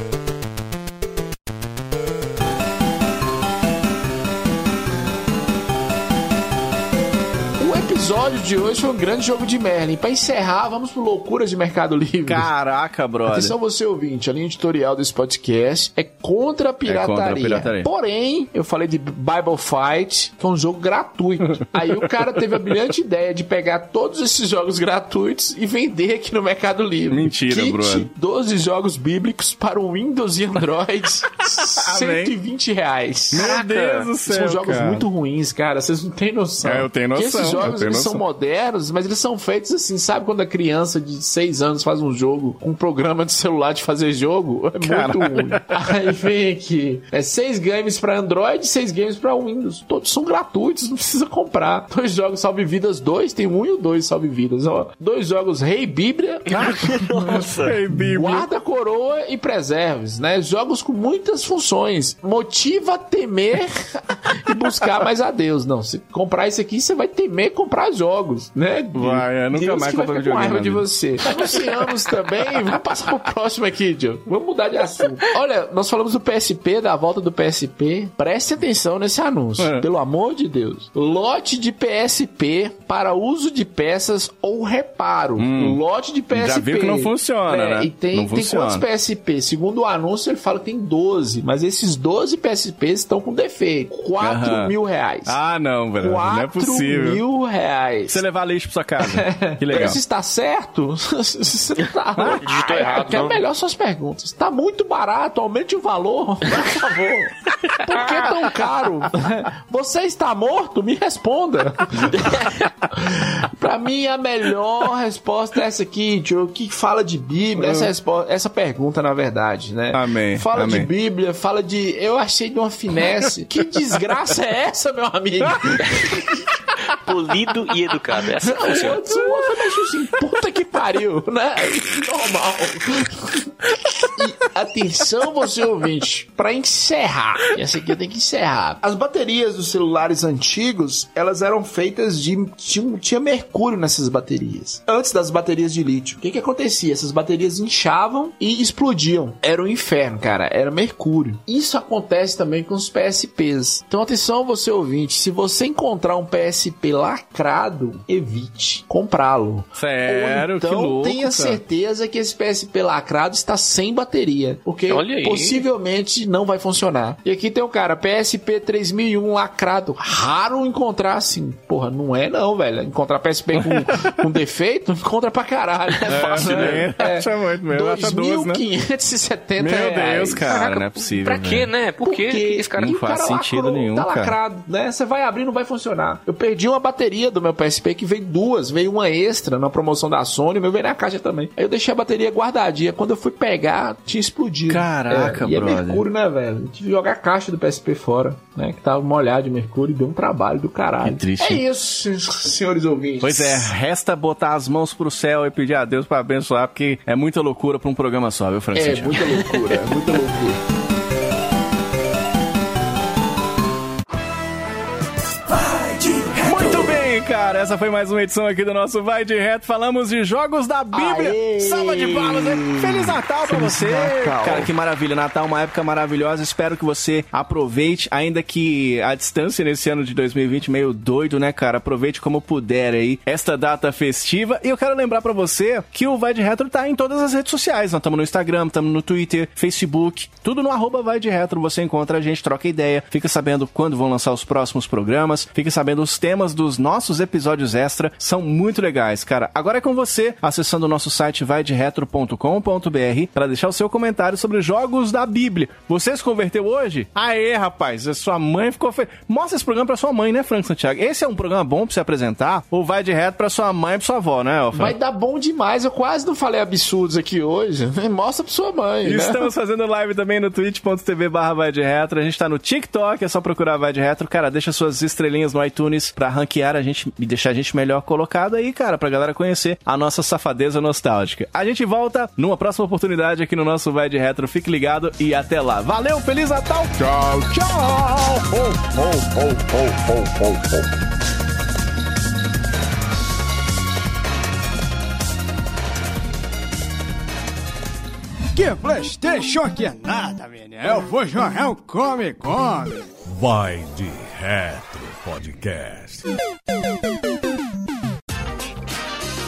Episódio de hoje foi um grande jogo de Merlin. Pra encerrar, vamos pro Loucuras de Mercado Livre. Caraca, brother. Atenção você ouvinte, a linha editorial desse podcast é contra a pirataria. contra a pirataria. Porém, eu falei de Bible Fight, que é um jogo gratuito. Aí o cara teve a brilhante ideia de pegar todos esses jogos gratuitos e vender aqui no Mercado Livre. Mentira, Kit, brother. 12 jogos bíblicos para o Windows e Android, 120 reais. Meu Deus do céu, São jogos cara. muito ruins, cara. Vocês não têm noção. É, eu tenho noção, esses jogos são noção. Modernos, mas eles são feitos assim, sabe quando a criança de 6 anos faz um jogo com um programa de celular de fazer jogo? É muito ruim. Aí vem aqui. É 6 games pra Android, 6 games pra Windows. Todos são gratuitos, não precisa comprar. Dois jogos Salve Vidas 2, tem um e o dois Salve Vidas. Ó, dois jogos Rei Bíblia, Nossa. Ei, Bíblia. Guarda coroa e preserves, né? Jogos com muitas funções. Motiva a temer e buscar mais a Deus. Não, se comprar isso aqui, você vai temer comprar jogos. Jogos, né? Vai, eu nunca mais compro ficar com videogame raiva de você. Anunciamos também. Vamos passar pro próximo aqui, Joe. Vamos mudar de assunto. Olha, nós falamos do PSP, da volta do PSP. Preste atenção nesse anúncio. É. Pelo amor de Deus. Lote de PSP para uso de peças ou reparo. Lote de PSP. Hum. Já viu que não funciona, É, né? E tem, Não tem funciona. quantos PSP? Segundo o anúncio, ele fala que tem 12. Mas esses 12 PSPs estão com defeito. 4 Aham. mil reais. Ah, não, velho. Não é 4 possível. mil reais. Você levar lixo pra sua casa. Que legal. Se está certo, se tá Digitou errado, É não. melhor suas perguntas. Está muito barato, aumente o valor, por favor. Por que tão caro? Você está morto? Me responda. pra mim, a melhor resposta é essa aqui, Joe, que fala de Bíblia. Essa, respo- essa pergunta, na verdade, né? Amém, Fala de amém. Bíblia, fala de. Eu achei de uma finesse. que desgraça é essa, meu amigo? Polido e educado. É assim que O funciona. outro mexeu assim, puta que pariu, né? Normal. E atenção, você ouvinte, pra encerrar. Essa aqui eu tenho que encerrar. As baterias dos celulares antigos, elas eram feitas de. Tinha, tinha mercúrio nessas baterias. Antes das baterias de lítio. O que que acontecia? Essas baterias inchavam e explodiam. Era um inferno, cara. Era mercúrio. Isso acontece também com os PSPs. Então, atenção, você ouvinte. Se você encontrar um PSP lacrado, evite comprá-lo. Sério, Ou então, que louco, tenha cara. certeza que esse PSP lacrado está sem bateria. Porque possivelmente não vai funcionar. E aqui tem o cara, PSP 3001 lacrado. Raro encontrar assim. Porra, não é não, velho. Encontrar PSP com, com defeito, encontra pra caralho. É, fácil, né? É, acha muito mesmo, acha 12, né? 2.570 Meu reais. Deus, cara, não é possível. Pra quê, né? Por quê? Porque Esse cara Não faz cara sentido lacrou, nenhum, tá cara. lacrado, né? Você vai abrir não vai funcionar. Eu perdi uma bateria do meu PSP que veio duas, veio uma extra na promoção da Sony, meu veio na caixa também. Aí eu deixei a bateria guardadinha. Quando eu fui pegar, tinha explodido. Caraca, é, e brother. é mercúrio, né, velho? Tive que jogar a caixa do PSP fora, né? Que tava molhado de mercúrio e deu um trabalho do caralho. Que triste. É isso, senhores ouvintes. Pois é, resta botar as mãos pro céu e pedir a Deus pra abençoar, porque é muita loucura pra um programa só, viu, Francisco? É, muita loucura, é muita loucura. Essa foi mais uma edição aqui do nosso Vai de Reto. Falamos de jogos da Bíblia. Aê! Salva de palmas, né? Feliz Natal pra Feliz você. Natal. Cara, que maravilha. Natal é uma época maravilhosa. Espero que você aproveite, ainda que a distância nesse ano de 2020 meio doido, né, cara? Aproveite como puder aí esta data festiva. E eu quero lembrar pra você que o Vai de Retro tá em todas as redes sociais. Nós estamos no Instagram, estamos no Twitter, Facebook, tudo no arroba Vai de Retro. Você encontra a gente, troca ideia, fica sabendo quando vão lançar os próximos programas, fica sabendo os temas dos nossos episódios extra. São muito legais, cara. Agora é com você, acessando o nosso site vaideretro.com.br para deixar o seu comentário sobre jogos da Bíblia. Você se converteu hoje? Aê, rapaz, a sua mãe ficou feliz. Mostra esse programa pra sua mãe, né, Frank Santiago? Esse é um programa bom pra você apresentar? Ou vai de reto pra sua mãe e pra sua avó, né, Alfa? Vai dar bom demais. Eu quase não falei absurdos aqui hoje. Mostra pra sua mãe, né? Estamos fazendo live também no twitch.tv barra vai de retro. A gente tá no TikTok, é só procurar vai de retro. Cara, deixa suas estrelinhas no iTunes pra ranquear a gente deixar a gente melhor colocado aí, cara, pra galera conhecer a nossa safadeza nostálgica. A gente volta numa próxima oportunidade aqui no nosso Vai de Retro. Fique ligado e até lá. Valeu, Feliz Natal! Tchau, tchau! Ho, ho, ho. Que Playstation que é nada, menino. Eu vou jogar um Come Come. Vai de Retro Podcast.